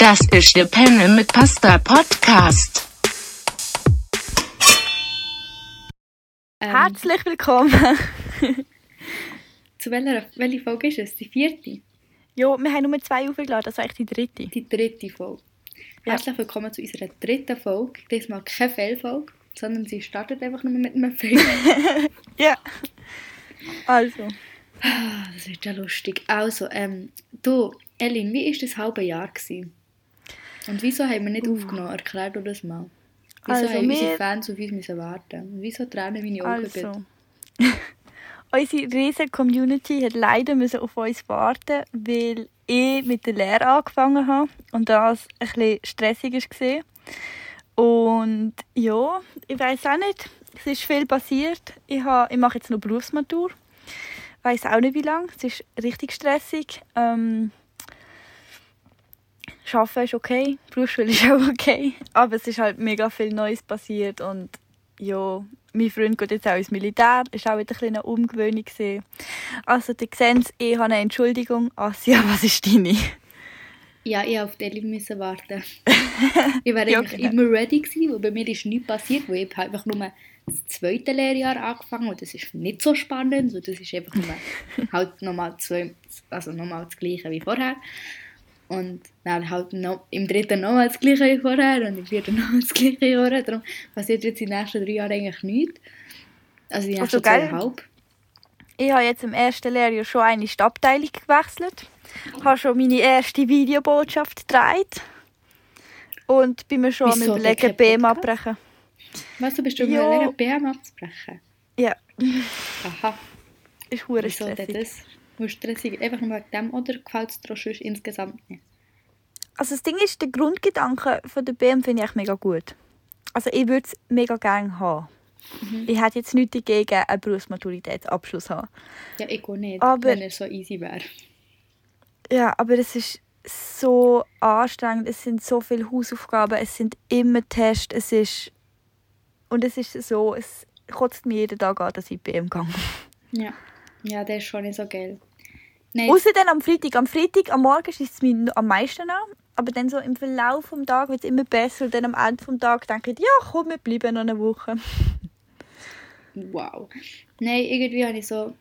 Das ist der Penne mit Pasta Podcast. Ähm, Herzlich willkommen. zu welcher, welche Folge ist es? Die vierte? jo, wir haben nur zwei aufgeladen, das ist eigentlich die dritte. Die dritte Folge. Ja. Herzlich willkommen zu unserer dritten Folge. Diesmal keine Fehlfolge, sondern sie startet einfach nur mit einem Fail. Ja. Also, Ah, das wird ja lustig. Also, ähm, du, Elin, wie war das halbe Jahr? Gewesen? Und wieso haben wir nicht aufgenommen? Erklär du das mal. Wieso Also, haben unsere wir- Fans auf uns müssen warten? Und wieso tränen meine Augen also. Unsere riesige Community hat leider müssen auf uns warten, weil ich mit der Lehre angefangen habe und das ein bisschen stressig war. Und ja, ich weiß auch nicht, es ist viel passiert. Ich, habe, ich mache jetzt noch Berufsmatur. Ich weiß auch nicht wie lange. Es ist richtig stressig. Ähm, Arbeiten ist okay, Berufsschule ist auch okay. Aber es ist halt mega viel Neues passiert und ja, mein Freund geht jetzt auch ins Militär, ist auch wieder ein bisschen eine Umgewöhnung gewesen. Also, ihr seht ich habe eine Entschuldigung. Asia, was ist deine? Ja, ich auf die Elin müssen warten. ich wäre Ja, genau. immer ready gewesen, weil bei mir ist nichts passiert, weil ich habe einfach nur das zweite Lehrjahr angefangen und das ist nicht so spannend, weil das ist einfach nur halt nochmal zwei, also nochmal das gleiche wie vorher. Und dann halt noch, im dritten nochmal das gleiche wie vorher und im vierten nochmal das gleiche wie vorher. Darum passiert jetzt in den nächsten drei Jahren eigentlich nichts. Also die Also nächsten geil. zweieinhalb. Ich habe jetzt im ersten Lehrjahr schon eine Abteilung gewechselt. habe schon meine erste Videobotschaft gedreht. Und bin mir schon am überlegen, BM abbrechen. Weißt du, bist du Ja. überlegen, BM abzubrechen? Ja, Aha. ist hure stressig. das? Nur stressig, einfach nur wegen dem oder gefällt es dir sonst insgesamt nicht? Also das Ding ist, der Grundgedanke von der BM finde ich mega gut. Also ich würde es mega gerne haben. Mhm. Ich hätte jetzt nichts dagegen, einen Berufsmaturitätsabschluss zu haben. Ja, ich auch nicht, Aber- wenn er so easy wäre. Ja, aber es ist so anstrengend. Es sind so viele Hausaufgaben, es sind immer Tests, es ist... Und es ist so, es kotzt mir jeden Tag an, dass ich BM gehe. Ja. Ja, der ist schon nicht so geil. Nein, Außer dann am Freitag. Am Freitag, am Morgen ist es mir am meisten an. Aber dann so im Verlauf des Tages wird es immer besser. Und dann am Ende des Tages denke ich, ja komm, wir bleiben noch eine Woche. wow. Nein, irgendwie habe ich so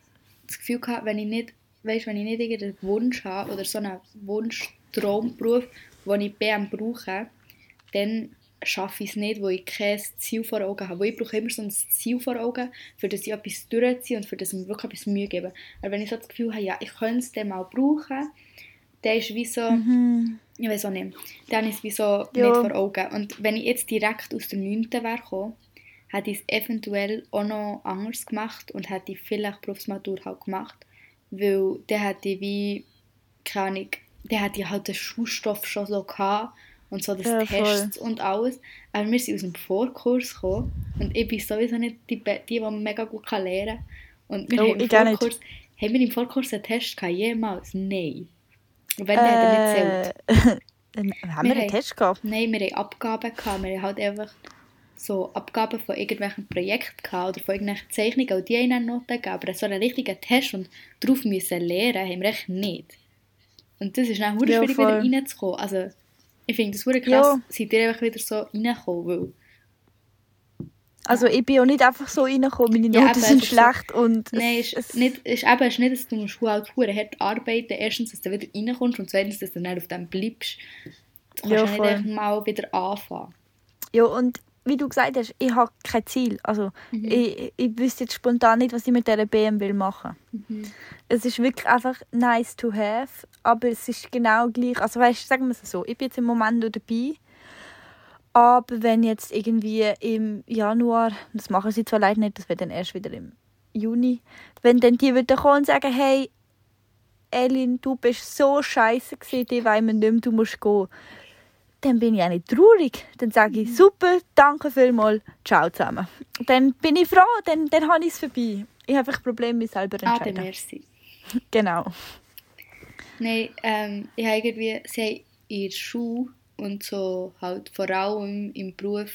das Gefühl gehabt, wenn ich nicht, weißt, wenn ich nicht irgendeinen Wunsch habe oder so einen Wunsch-Traumberuf, den ich BM brauche, dann schaffe ich es nicht, wo ich kein Ziel vor Augen habe. Weil ich brauche immer so ein Ziel vor Augen, für das ich etwas durchziehe und für das ich mir wirklich etwas Mühe gebe. Aber wenn ich so das Gefühl habe, ja, ich könnte es dann mal brauchen, dann ist wie so... Ich weiß auch nicht. Dann ist es wie so Ja. nicht vor Augen. Und wenn ich jetzt direkt aus der 9. wäre gekommen, hätte ich es eventuell auch noch anders gemacht und hätte ich vielleicht Berufsmatur halt gemacht. Weil dann hätte ich wie, keine Ahnung, dann hätte ich halt den Schulstoff schon so gehabt und so das Ja, voll. Tests und alles. Aber wir sind aus dem Vorkurs gekommen und ich bin sowieso nicht die, die, die mega gut kann lernen kann. Und wir Oh, haben im auch. Vorkurs, haben wir im Vorkurs einen Test gehabt? Jemals? Nein. Und wenn, dann hat er nicht. Äh, haben Wir wir einen haben- Test gehabt? Nein, wir hatten Abgaben. Gehabt. Wir hatten halt einfach so Abgaben von irgendwelchen Projekten gehabt oder von irgendwelchen Zeichnungen und die haben dann Noten gegeben. Aber so einen richtigen Test und darauf müssen lernen, haben wir echt nicht. Und das ist dann hure Ja, schwierig, voll. wieder reinzukommen. Also, ich finde das hure krass, Ja. seid ihr einfach wieder so reingekommen, weil... Also ich bin auch nicht einfach so reingekommen, meine Ja, Noten aber sind es ist so- schlecht und Nein, es, ist nicht, ist eben ist nicht, dass du musst halt hure hart arbeiten Erstens, dass du wieder reinkommst und zweitens, dass du dann auf dem bleibst. Du kannst Ja, ja, nicht einfach mal wieder anfangen. ja und wie du gesagt hast, ich habe kein Ziel. Also Mhm. ich, ich wüsste jetzt spontan nicht, was ich mit dieser BM will machen. Mhm. Es ist wirklich einfach nice to have, aber es ist genau gleich. Also weißt, sagen wir es so, ich bin jetzt im Moment noch dabei. Aber wenn jetzt irgendwie im Januar, das machen sie zwar leider nicht, das wird dann erst wieder im Juni, wenn dann die wieder kommen und sagen, hey, Elin, du bist so scheiße gewesen, die wollen wir nicht mehr, du musst gehen. Dann bin ich auch nicht traurig. Dann sage ich, super, danke vielmals, ciao zusammen. Dann bin ich froh, dann, dann habe ich es vorbei. Ich habe einfach Probleme, mich selber Ah, entscheiden. merci. genau. Nein, ähm, ich habe irgendwie, sie haben in der Schule und so halt vor allem im Beruf,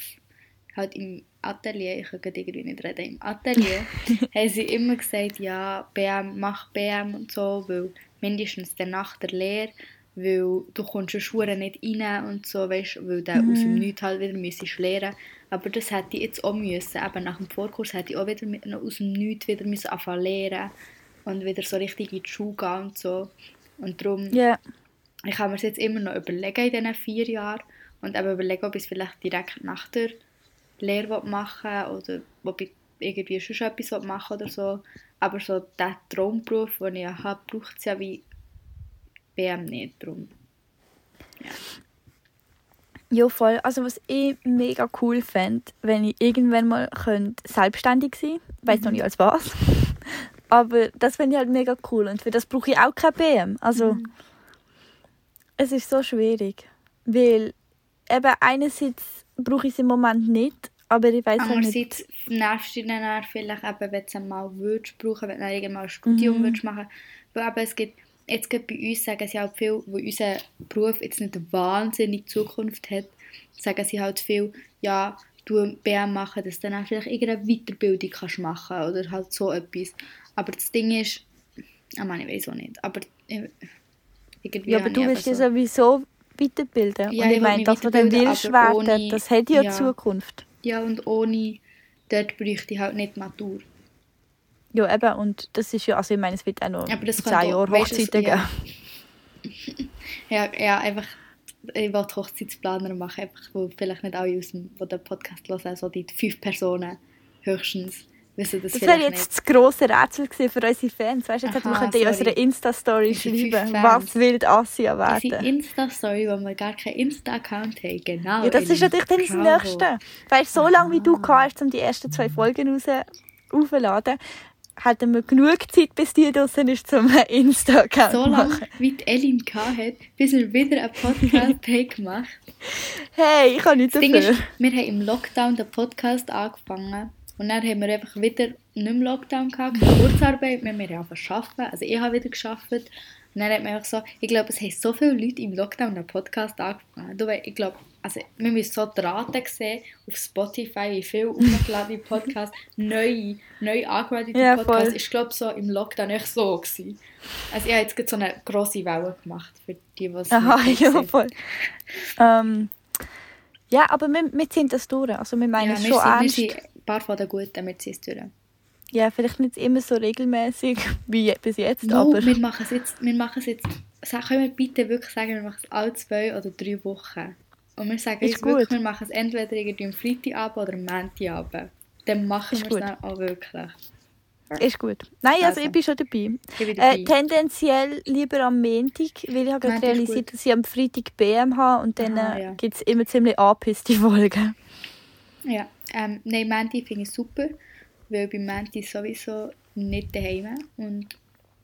halt im Atelier, ich kann irgendwie nicht reden, im Atelier, haben sie immer gesagt, ja, BM, mach BM und so, weil mindestens dann nach der Lehre weil du kommst in Schuhe nicht rein und so, weißt, weil du aus dem Nichts halt wieder müsstest lernen. Aber das hätte ich jetzt auch müssen. Eben nach dem Vorkurs hätte ich auch wieder mit, aus dem Nichts wieder müssen anfangen lernen und wieder so richtig in die Schule gehen und so. Und darum, Ja. ich kann mir das jetzt immer noch überlegen in diesen vier Jahren und eben überlegen, ob ich es vielleicht direkt nach der Lehre machen will oder ob ich irgendwie schon etwas machen will oder so. Aber so der Traumberuf, den ich habe, braucht es ja wie BM nicht. Darum. Ja, voll. Also was ich mega cool fände, wenn ich irgendwann mal könnte selbstständig sein könnte. Ich weiss noch nicht als was. Aber das finde ich halt mega cool. Und für das brauche ich auch kein BM. Also es ist so schwierig. Weil eben einerseits brauche ich es im Moment nicht, aber ich weiß halt nicht. Andererseits nervst du dich dann auch vielleicht, eben, wenn du es einmal würdest brauchen, wenn du irgendwann mal ein Studium Mhm. würdest machen Weil eben, es gibt, jetzt gerade bei uns sagen sie halt viel, wo unser Beruf jetzt nicht eine wahnsinnige Zukunft hat, sagen sie halt viel, ja, du BM machen, dass du dann auch vielleicht irgendeine Weiterbildung kannst machen oder halt so etwas. Aber das Ding ist, ich meine, ich weiß auch nicht, aber äh, irgendwie Ja, aber du willst eben dich sowieso weiterbilden. Ja, und ich ich meine, das, was du willst werden, ohne- das hat ja, ja. Zukunft. Ja, und ohne, dort bräuchte ich halt nicht Matur. Ja, eben. Und das ist ja, also ich meine, es wird auch noch Aber das zehn du, es- Hochzeiten ja. geben. Ja, ja, einfach, ich will Hochzeitsplaner machen, einfach, wo vielleicht nicht alle aus dem, die den Podcast hören, so die fünf Personen höchstens wissen das, Das wäre jetzt das grosse Rätsel für unsere Fans. Weißt du, jetzt wir könnten in unserer Insta-Story schreiben, was will Asia nicht. Unsere werden. Insta-Story, wo wir gar keinen Insta-Account haben, genau. Ja, das ist natürlich dann das. Nächste. Weißt du, so lange wie du hast, um die ersten zwei Folgen raus aufzuladen, hatten wir genug Zeit, bis die draußen ist, zum Insta-Account So lange, wie die Elin hat, bis wir wieder einen Podcast haben gemacht. Hey, ich kann nicht Ding dafür. ist, wir haben im Lockdown den Podcast angefangen. Und dann haben wir einfach wieder nicht im Lockdown gehabt, keine Kurzarbeit mehr, wir haben einfach arbeiten, also ich habe wieder geschafft und dann hat man einfach so, ich glaube, es haben so viele Leute im Lockdown den Podcast angefangen. Du, weißt, ich glaube, also wir müssen so die Rate sehen auf Spotify, wie viele aufgeladene Podcasts, neue, neu angemeldete Ja, Podcasts, voll. ich glaube so im Lockdown echt so gewesen. Also ich habe jetzt so eine grosse Welle gemacht, für die, die es Aha, ja, voll. Ähm, ja, aber wir, wir ziehen das durch. Also wir meinen Ja, es wir schon sind, wir ernst. sind ein paar von den Guten, wir ziehen es durch. Ja, vielleicht nicht immer so regelmäßig wie bis jetzt, No, aber wir machen es jetzt, wir machen es jetzt, können wir bitte wirklich sagen, wir machen es alle zwei oder drei Wochen. Und wir sagen Ist wirklich, wir machen es entweder irgendwie am Freitagabend oder am Montagabend. Dann machen Ist wir es dann auch wirklich. ist gut. Nein, also, Also. ich bin schon dabei. Bin dabei. Äh, tendenziell lieber am Montag, weil ich habe gerade Montag realisiert, dass ich am Freitag BM habe und dann Aha, äh, ja. gibt es immer ziemlich angepisste Folgen. Ja, ähm, nein, Menti finde ich super, weil bei Menti sowieso nicht daheim und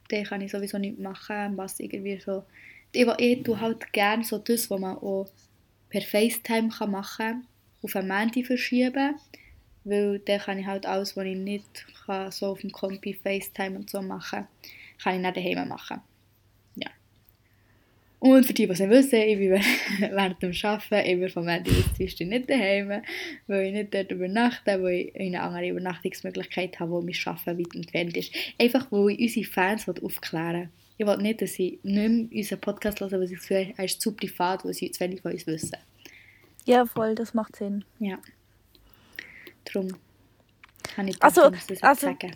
dann kann ich sowieso nichts machen, was irgendwie so... Ich, ich tue halt gerne so das, was man auch per FaceTime kann machen kann, auf einen Menti verschieben, weil dann kann ich halt alles, was ich nicht kann, so auf dem Kompi FaceTime und so machen, kann ich dann daheim machen. Und für die, die es nicht wissen, ich bin während dem Arbeiten immer vom Ende bis Dienstag nicht daheim, weil ich nicht dort übernachte, weil ich eine andere Übernachtungsmöglichkeit habe, wo mein Arbeiten weit entfernt ist. Einfach, weil ich unsere Fans aufklären will. Ich will nicht, dass sie nicht mehr unseren Podcast hören, weil sie das Gefühl haben, er ist zu privat, weil sie zu wenig von uns wissen. Ja, voll, das macht Sinn. Ja. Darum kann ich Also- das jetzt also- sagen.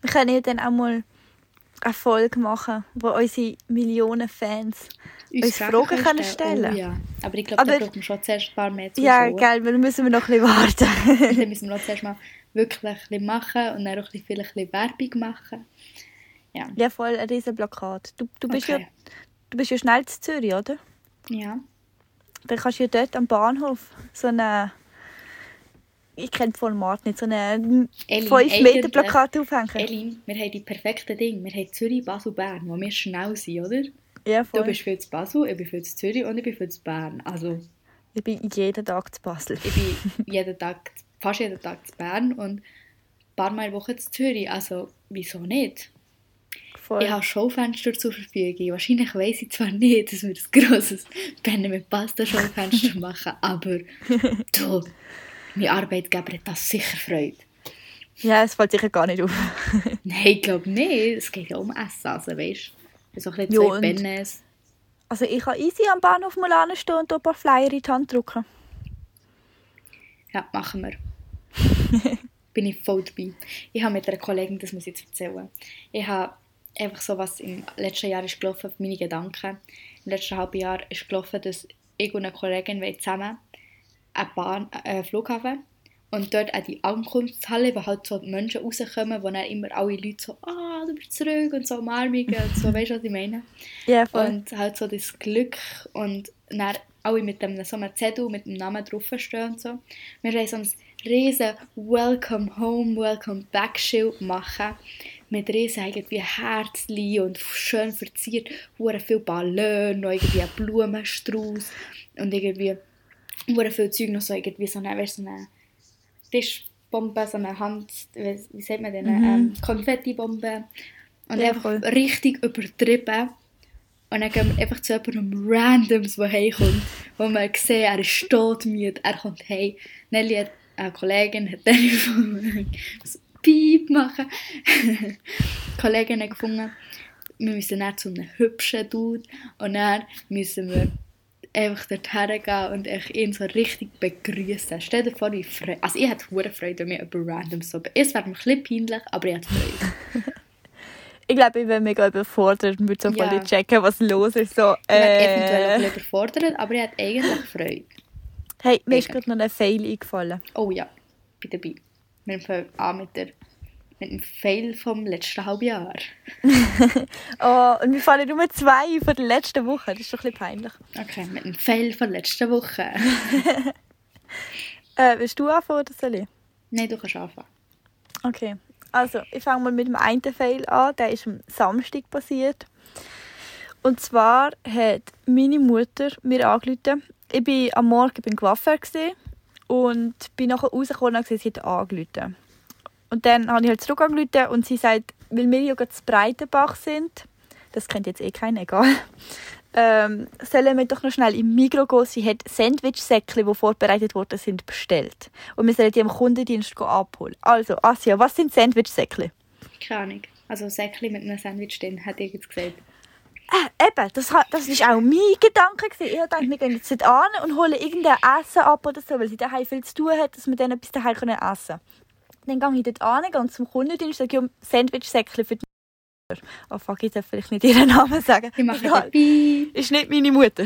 Wir können ja dann auch mal eine Folge machen, wo unsere Millionen Fans uns Fragen können stellen. Oh, ja. Aber ich glaube, da braucht man schon zuerst ein paar mehr Zuschauer. Ja, geil, weil dann müssen wir noch ein bisschen warten. dann müssen wir noch zuerst mal wirklich ein bisschen machen und dann auch ein bisschen, vielleicht ein bisschen Werbung machen. Ja. ja, voll, ein riesen Plakat. Du, du, bist ja, Okay. du bist ja schnell zu Zürich, oder? Ja. Dann kannst du ja dort am Bahnhof so eine... Ich kenne das Format nicht, so eine Elin, 5 Meter Plakat aufhängen. Elin, wir haben die perfekten Dinge. Wir haben Zürich, Basel, Bern, wo wir schnell sind, oder? Ja, voll. Du bist für Basel, ich bin für Zürich und ich bin für das Bern. Also, Ich bin jeden Tag zu Basel. ich bin jeden Tag, fast jeden Tag zu Bern und ein paar Mal Woche zu Zürich. Also, wieso nicht? Voll. Ich habe Schaufenster zur Verfügung. Wahrscheinlich weiss ich zwar nicht, dass wir ein grosses Penne mit Pasta Schaufenster machen, aber du, mein Arbeitgeber hat das sicher Freude. Ja, es fällt sicher gar nicht auf. Nein, ich glaube nicht. Es geht ja um Essen, also weißt du. So ein bisschen Pennes. Also ich kann easy am Bahnhof mal anstehen und ein paar Flyer in die Hand drücken. Ja, machen wir. Bin ich voll dabei. Ich habe mit einer Kollegin, das muss ich jetzt erzählen. Ich habe einfach so, was im letzten Jahr ist gelaufen, meine Gedanken. Im letzten halben Jahr ist gelaufen, dass ich und eine Kollegin zusammen einen, Bahn, äh, Flughafen und dort auch die Ankunftshalle, wo halt so die Menschen rauskommen, wo dann immer alle Leute so «Ah, du bist zurück» und so Umarmungen und so, weißt du, was ich meine? Ja, voll. Und halt so das Glück und dann alle mit dem, so einem Zettel mit dem Namen draufstehen und so. Wir wollen so ein riesen Welcome Home, Welcome Back Schild machen. Mit riesen irgendwie Herzchen und schön verziert, hure viel Ballon, noch irgendwie ein Blumenstrauß und irgendwie hure viel Zeug noch so irgendwie so eine, weißt, so eine Tischbombe, so eine Hand, wie, wie sagt man denn, Mhm. ähm, Konfettibombe und Ja, einfach voll. richtig übertrieben. Und dann gehen wir einfach zu jemandem Randoms, der heimkommt, wo man sieht, er ist todmüde, er kommt heim. Nelly hat, eine Kollegin hat gefunden, was Piep machen. die Kollegin hat gefunden, wir müssen dann zu einem hübschen Dude und dann müssen wir einfach dorthin gehen und ihn so richtig begrüßen. Stell dir vor, wie Freude. Also ich hätte hohe Freude, wenn wir über Randoms so... Es wäre mir ein bisschen peinlich, aber ich hätte Freude. Ich glaube, ich wäre mega überfordert und würde so voll Ja. checken, was los ist. So, Ich wäre eventuell auch äh, überfordert, aber ich hätte eigentlich Freude. hey, mir ist gerade noch ein Fail eingefallen. Oh ja, bin dabei. Wir fangen an mit, der, mit dem Fail vom letzten halben Jahr. Oh, und wir fallen nur zwei von der letzten Woche. Das ist doch ein bisschen peinlich. Okay, mit dem Fail von letzter Woche. Äh, willst du anfangen oder soll ich? Nein, du kannst anfangen. Okay, also ich fange mal mit dem einen Fail an. Der ist am Samstag passiert. Und zwar hat meine Mutter mir angerufen. Ich bin am Morgen beim Coiffeur und bin nachher rausgekommen und sie hat angerufen. Und dann habe ich halt zurück angerufen und sie sagt, weil wir ja gerade zu Breitenbach sind, das kennt jetzt eh keiner, egal, ähm, sollen wir doch noch schnell im Migros gehen. Sie hat Sandwich-Säckchen, die vorbereitet worden sind, bestellt. Und wir sollen die am Kundendienst abholen. Also, Asia, was sind Sandwich-Säckchen? Keine Ahnung. Also Säckchen mit einem Sandwich drin, hätte ich jetzt gesagt. Äh, eben, das, ha- das ist auch mein Gedanke. Gewesen. Ich gedacht, wir gehen jetzt dort an und holen irgendein Essen ab oder so, weil sie daheim viel zu tun hat, dass wir dann etwas daheim essen können. Dann gehe ich dort an, gehe zum Kundendienst und sage, ja, Sandwich-Säckchen für die Mutter. Oh fuck, ich darf vielleicht nicht ihren Namen sagen. Ich mache Egal. ist nicht meine Mutter.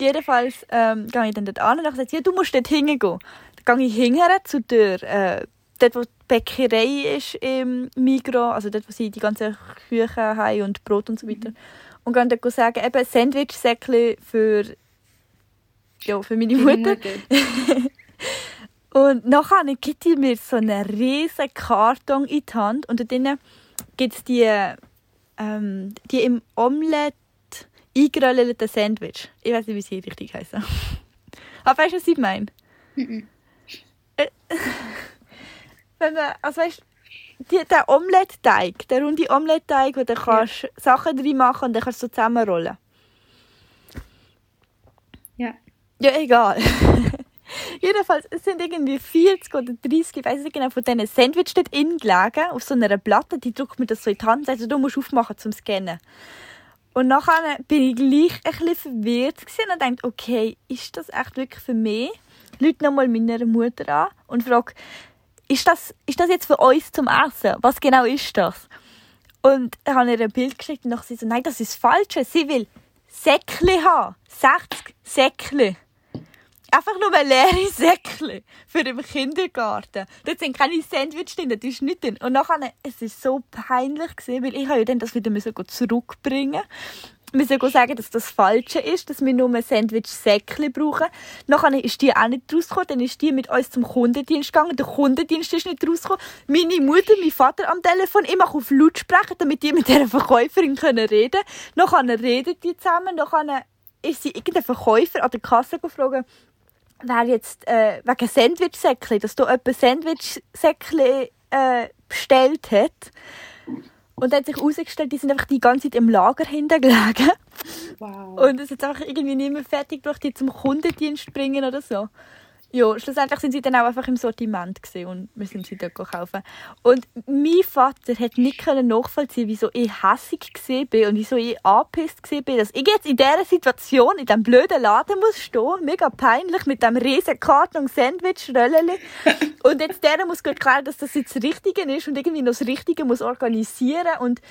Jedenfalls ähm, gehe ich dann dort an und sagt, ja, du musst dort hingehen. Dann gehe ich hinterher zu der, äh, dort wo die Bäckerei ist im Migros, also dort, wo sie die ganzen Küchen haben und Brot und so weiter. Und gehe dort sagen, eben Sandwich-Säckchen für, ja, für meine Mutter. Und nachher gibt die mir so einen riesen Karton in die Hand und dort gibt es die, ähm, die im Omelette eingeröllten Sandwich. Ich weiß nicht, wie sie richtig heißen. Aber weißt du, was ich meine? Mhm. Äh, Wenn man, also weißt die, der Omelette-Teig, der runde Omelette-Teig, wo du kannst Sachen drin machen und dann kannst du so zusammenrollen. Ja. Ja, egal. Jedenfalls, es sind irgendwie 40 oder 30, ich weiß nicht genau, von diesen Sandwich dort innen gelegen, auf so einer Platte, die drückt mir das so in die Hand, also du musst aufmachen zum Scannen. Und nachher bin ich gleich ein bisschen verwirrt und dachte, okay, ist das echt wirklich für mich? Leute nochmal meiner Mutter an und frage, ist das, ist das jetzt für uns zum Essen? Was genau ist das? Und ich habe ihr ein Bild geschickt und sie so, nein, das ist falsch. Sie will Säckchen haben. 60 Säckchen. Einfach nur leere Säckchen für den Kindergarten. Dort sind keine Sandwich drin, das ist nicht drin. Und nachher, es war so peinlich, gewesen, weil ich ja dann das wieder zurückbringen wir müssen sagen, dass das Falsche ist, dass wir nur ein Sandwich-Säckchen brauchen. Nachher ist die auch nicht rausgekommen, dann ist die mit uns zum Kundendienst gegangen. Der Kundendienst ist nicht rausgekommen. Meine Mutter, mein Vater am Telefon, ich mache auf Lautsprecher, damit die mit dieser Verkäuferin können reden können. Nachher reden die zusammen, nachher ist sie irgendein Verkäufer an der Kasse gefragt, wer jetzt äh, wegen Sandwich-Säckchen, dass da jemand Sandwich-Säckchen äh, bestellt hat. Und dann hat sich herausgestellt, die sind einfach die ganze Zeit im Lager hinten gelegen. Wow. Und es hat einfach irgendwie nicht mehr fertig gebracht, die zum Kundendienst bringen oder so. Ja, schlussendlich sind sie dann auch einfach im Sortiment und wir sind sie dort kaufen. Und mein Vater hat nicht nachvollziehen, wieso ich hässig bin und wieso ich angepisst bin, dass ich jetzt in dieser Situation in diesem blöden Laden muss stehen, mega peinlich mit dem riesen Karton Sandwich Rölleli. und jetzt der muss klar, dass das jetzt das Richtige ist und irgendwie noch das Richtige muss organisieren und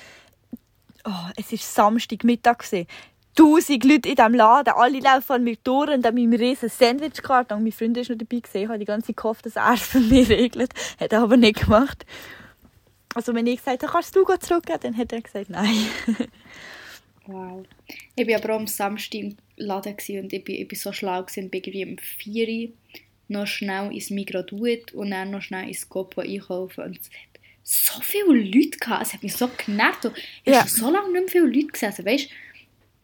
oh, es ist Samstagmittag gewesen tausend Leute in diesem Laden, alle laufen an mir durch und an meinem riesen Sandwichkarton. Mein Freund ist noch dabei gesehen, ich habe die ganze Zeit gehofft, dass er es für mich regelt. Hat er aber nicht gemacht. Also wenn ich gesagt habe, kannst du zurückgehen, dann hat er gesagt, nein. wow. Ich war aber auch am Samstag im Laden und ich war, ich war so schlau und bin irgendwie um 4 Uhr noch schnell ins Migros und dann noch schnell ins Copo einkaufen und es hat so viele Leute gehabt, es hat mich so genervt. Ich ja. habe so lange nicht mehr viele Leute gesehen. Also, weißt,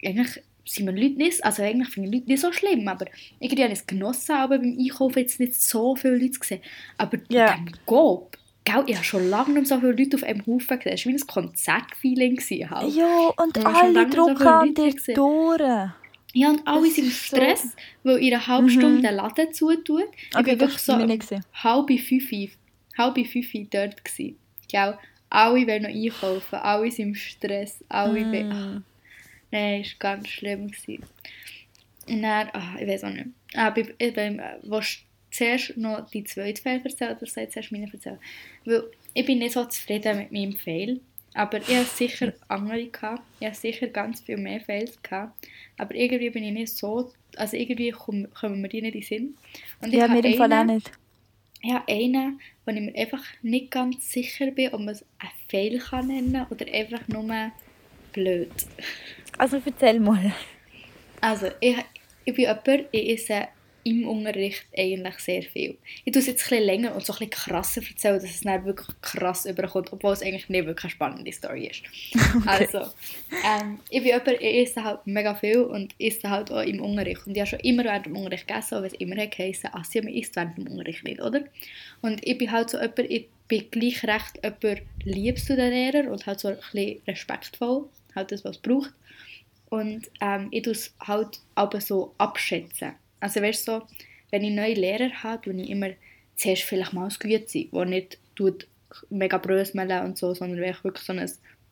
eigentlich sind wir Leute nicht, also eigentlich finde ich Leute nicht so schlimm, aber irgendwie habe ich es genossen, aber beim Einkaufen jetzt nicht so viele Leute gesehen. Aber ja. beim Gob, gell, ich habe schon lange nicht so viele Leute auf einem Haufen gesehen. Es war wie ein Konzertfeeling. Halt. Ja, und alle drucken an dir durch. Ja, und alle sind im Stress, so. weil in einer halben Stunde mhm. der Laden zutut. Ich okay, wirklich so halb fünf, halb fünf dort. Gewesen. Gell? Alle wollen noch einkaufen, alle sind im Stress, alle mm. Nein, es war ganz schlimm. Gewesen. Und dann, ach, ich weiß auch nicht. Aber eben, was zuerst noch die zweite Fail erzählt oder soll ich zuerst meine erzählen? Weil ich bin nicht so zufrieden mit meinem Fail. Aber ich hatte sicher andere. Gehabt. Ich hatte sicher ganz viel mehr Fails. Gehabt. Aber irgendwie bin ich nicht so... Also irgendwie kommen, kommen mir die nicht in den Sinn. Und ich ja, mir im Fall auch nicht. Ich habe einen, wo ich mir einfach nicht ganz sicher bin, ob man es einen Fail kann nennen kann oder einfach nur blöd. Also erzähl mal. Also, ich, ich bin jemand, ich esse im Unterricht eigentlich sehr viel. Ich tue es jetzt ein bisschen länger und so ein krasser erzählen, dass es dann wirklich krass überkommt, obwohl es eigentlich nicht wirklich eine spannende Story ist. Okay. Also, ähm, ich bin jemand, ich esse halt mega viel und esse halt auch im Unterricht. Und ich habe schon immer während dem Unterricht gegessen, weil es immer geheißen Assia, man isst während dem Unterricht nicht, oder? Und ich bin halt so jemand, ich bin gleich recht jemand liebst du den Lehrer und halt so ein bisschen respektvoll, halt das, was es braucht. Und ähm, ich tue es halt aber so abschätzen. Also weißt so, wenn ich neue Lehrer habe, tue ich immer zuerst vielleicht mal das Güte, wo nicht tut mega bröseln und so, sondern wirklich so ein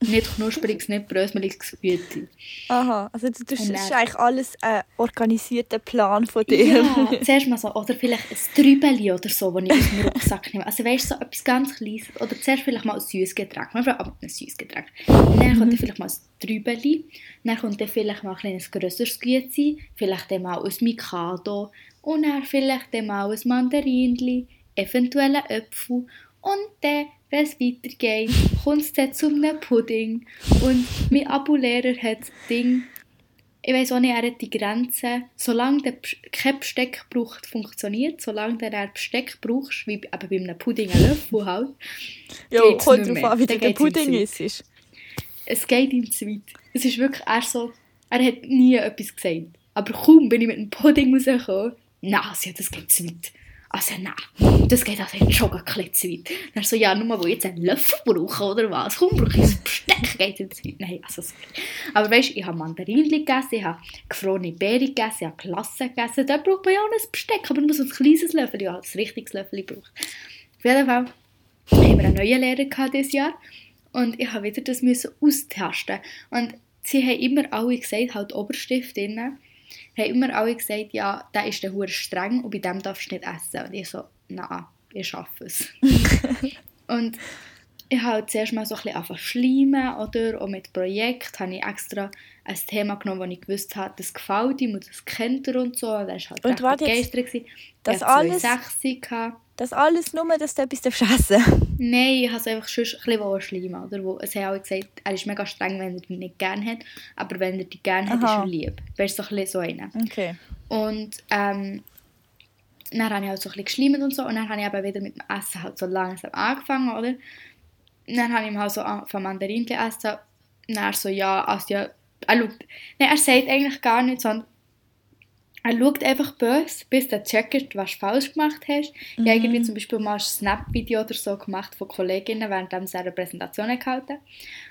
nicht knuspriges, nicht brösmeliges Gemüse. Aha, also du, das ist eigentlich alles ein organisierter Plan von dir. Ja, zuerst mal so, oder vielleicht ein Trübeli oder so, das ich aus dem Rucksack nehme. Also weißt du, so etwas ganz Kleines. Oder zuerst vielleicht mal ein süßes Getränk. Aber ein süßes Getränk. Und dann kommt dann vielleicht mal ein Trübeli. Dann kommt dann vielleicht mal ein grösseres Güte. Vielleicht dann mal ein Mikado. Und dann vielleicht dann mal ein Mandarinli. Eventuell ein Apfel. Und dann wenn es weitergeht, kommt es dann zu einem Pudding. Und mein Abo-Lehrer hat das Ding, ich weiß auch nicht, er hat die Grenze, solange der kein Besteck braucht, funktioniert, solange der er Besteck brauchst, wie eben bei einem Pudding ein Löffel halt. Ja, kommt drauf an, wie der Pudding ist. Es geht ihm zu weit. Es ist wirklich, er so, er hat nie etwas gesagt. Aber kaum bin ich mit einem Pudding rausgekommen, nein, das geht zu weit also nein, das geht also schon ein bisschen weit. Dann so, ja, nur weil ich jetzt einen Löffel brauche, oder was? Komm, brauche ich ein Besteck, geht jetzt weit. Nein, also sorry. Aber weißt du, ich habe Mandarinen gegessen, ich habe gefrorene Beeren gegessen, ich habe Klasse gegessen. Da braucht man ja auch ein Besteck, aber nur so ein kleines Löffel, ja, ein richtiges Löffel braucht. Auf jeden Fall haben wir einen neuen Lehrer dieses Jahr und ich habe wieder das müssen austesten. Und sie haben immer alle gesagt, halt Oberstift drinnen, haben immer alle gesagt, ja, der ist der hure streng und bei dem darfst du nicht essen. Und ich so, nein, ich schaffe es. und ich habe zuerst mal so ein bisschen angefangen schleimen, oder? Auch mit Projekt habe ich extra ein Thema genommen, das ich gewusst habe, das gefällt ihm und das kennt er und so. Und er war halt und recht begeistert. Das alles, das alles nur, dass du etwas essen Nein, ich habe es einfach schon ein bisschen schleimen. Oder? Wo, es haben alle gesagt, er ist mega streng, wenn er dich nicht gerne hat, aber wenn er dich gerne hat, Aha. ist er lieb. Du bist so ein bisschen so einer. Okay. Und ähm, dann habe ich halt so ein bisschen geschleimt und so und dann habe ich eben wieder mit dem Essen halt so langsam angefangen, oder? dann habe ich ihm halt so von Mandarinen gegessen. Und er so, ja, also ja, er schaut, nein, er sagt eigentlich gar nichts, sondern er schaut einfach böse, bis er checkt, was du falsch gemacht hast. Mhm. Ich habe irgendwie zum Beispiel mal ein Snap-Video oder so gemacht von Kolleginnen, während sie eine Präsentation gehalten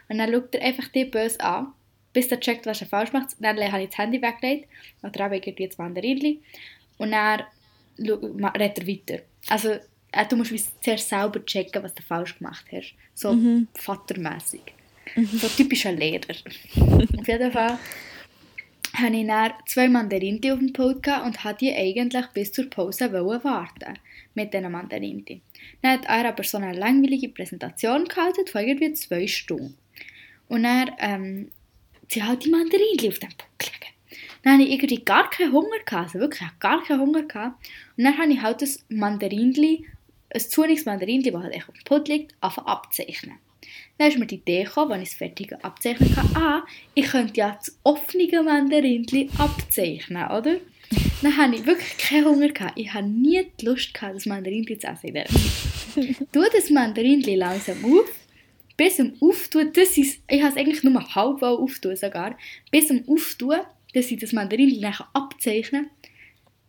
Und dann schaut er einfach die böse an, bis er checkt, was er falsch macht. Dann habe ich das Handy weggelegt, oder auch irgendwie das Mandarinli. Und dann redet er weiter. Also, äh, du musst zuerst selber checken, was du falsch gemacht hast. So vatermässig. So typischer Lehrer. auf jeden Fall habe ich dann zwei Mandarinti auf dem Pult gehabt und hatte die eigentlich bis zur Pause warten mit diesen Mandarinti. Dann hat er aber so eine langweilige Präsentation gehalten von irgendwie zwei Stunden. Und dann, ähm, sie hat die Mandarinli auf dem Pult gelegen. Dann hatte ich irgendwie gar keinen Hunger, gehabt, also wirklich gar keinen Hunger. Gehabt. Und dann habe ich halt das Mandarinli, ein zuniges Mandarinli, das halt auf dem Pult liegt, anfangen abzeichnen. Dann ist mir die Idee gekommen, als ich das fertige abzeichnen kann, ah, ich könnte ja das offene Mandarinli abzeichnen, oder? Dann hatte ich wirklich keinen Hunger. Gehabt. Ich hatte nie die Lust, gehabt, das Mandarinli zu essen. Tu das Mandarinli langsam auf, bis zum Auftun, das ist, ich habe es eigentlich nur halb auftun sogar, bis zum Auftun, dass ich das Mandarinli nachher abzeichne.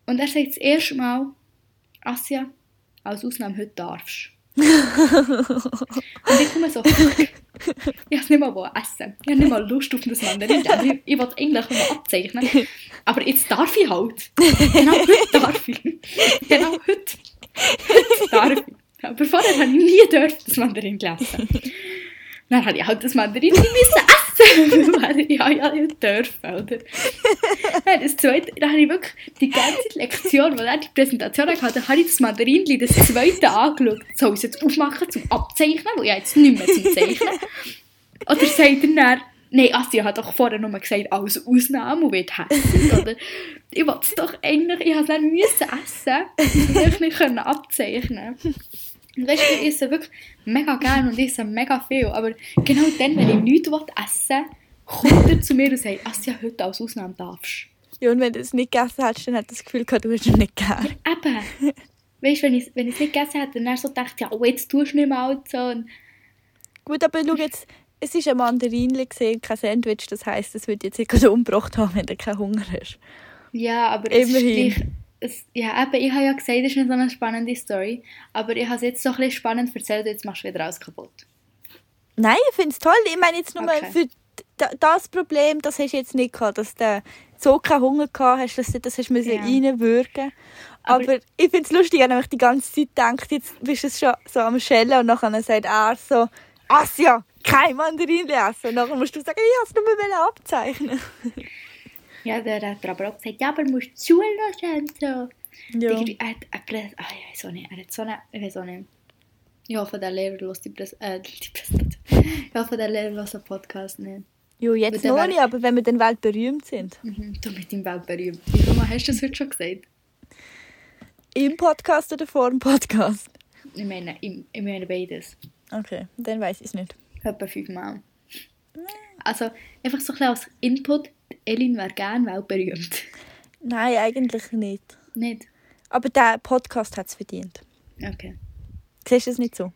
Und er sagt das erste Mal, Asja, als Ausnahme heute darfst. Und ich komme so, fuck, ich habe nicht wollen essen. Ich habe nicht mal Lust auf das Mandarin. Also ich, ich wollte eigentlich nur abzeichnen. Aber jetzt darf ich halt. Genau heute darf ich. Genau heute. Heute darf ich. Aber vorher habe ich nie das Mandarin essen. Dann habe ich halt das Mandarin müssen essen. Weil ja, ja nicht dürfen, oder? Dann, das zweite, dann habe ich wirklich die ganze Lektion, wo er die Präsentation hatte, habe ich das Mandarinli das zweite angeschaut. Soll ich es jetzt aufmachen zum Abzeichnen, weil ich jetzt nicht mehr zum Zeichnen. Oder sagt er dann, nein, Asja hat doch vorher nur gesagt, als Ausnahme und wird hässlich, oder? Ich wollte es doch eigentlich, ich habe es dann müssen essen, weil ich nicht können abzeichnen und weißt du, ich esse wirklich mega gerne und ich esse mega viel. Aber genau dann, wenn ich nichts essen will, kommt er zu mir und sagt, Asja, heute als Ausnahme darfst Ja, und wenn du es nicht gegessen hast, dann hat das Gefühl gehabt, du hast es nicht gern. Eben. Weißt du, wenn ich wenn es nicht gegessen hätte, dann so gedacht, ja, oh, jetzt tust du nicht mehr so. Und Gut, aber schau jetzt, es war ein Mandarinli, kein Sandwich, das heisst, es wird jetzt nicht umgebracht haben, wenn du keinen Hunger hast. ja, aber es ist Immerhin. Es, ja, eben, ich habe ja gesagt, das ist nicht so eine spannende Story. Aber ich habe es jetzt so ein bisschen spannend erzählt und jetzt machst du wieder alles kaputt. Nein, ich finde es toll. Ich meine jetzt nur Okay. für das Problem, das hast du jetzt nicht gehabt, dass du so keinen Hunger gehabt hast, dass du das hast müssen Ja. reinwürgen aber, Aber- ich finde es lustig, ich habe nämlich die ganze Zeit gedacht, jetzt bist du schon so am Schellen und nachher sagt er so, Asja, kein Mandarin essen. Und nachher musst du sagen, ich wollte es nur abzeichnen. Ja, der hat aber auch gesagt, ja, aber du musst zulassen und so. Ja. Er hat, er ah, ich weiß auch nicht, er hat so eine, ich weiß auch nicht. Ich hoffe, der Lehrer lässt die, Präs äh, die Präsentation. Ich hoffe, der Lehrer lässt den Podcast nicht. Jo, jetzt noch nicht, aber wenn wir dann weltberühmt sind. Mhm, du mit dem weltberühmt. Wie viel Mal hast du das heute schon gesagt? Im Podcast oder vor dem Podcast? Ich meine, ich, ich meine beides. Okay, dann weiß ich es nicht. Etwa fünfmal. Also, einfach so ein bisschen als Input. Elin wäre gerne weltberühmt. Nein, eigentlich nicht. Nicht? Aber der Podcast hat es verdient. Okay. Siehst du es nicht so?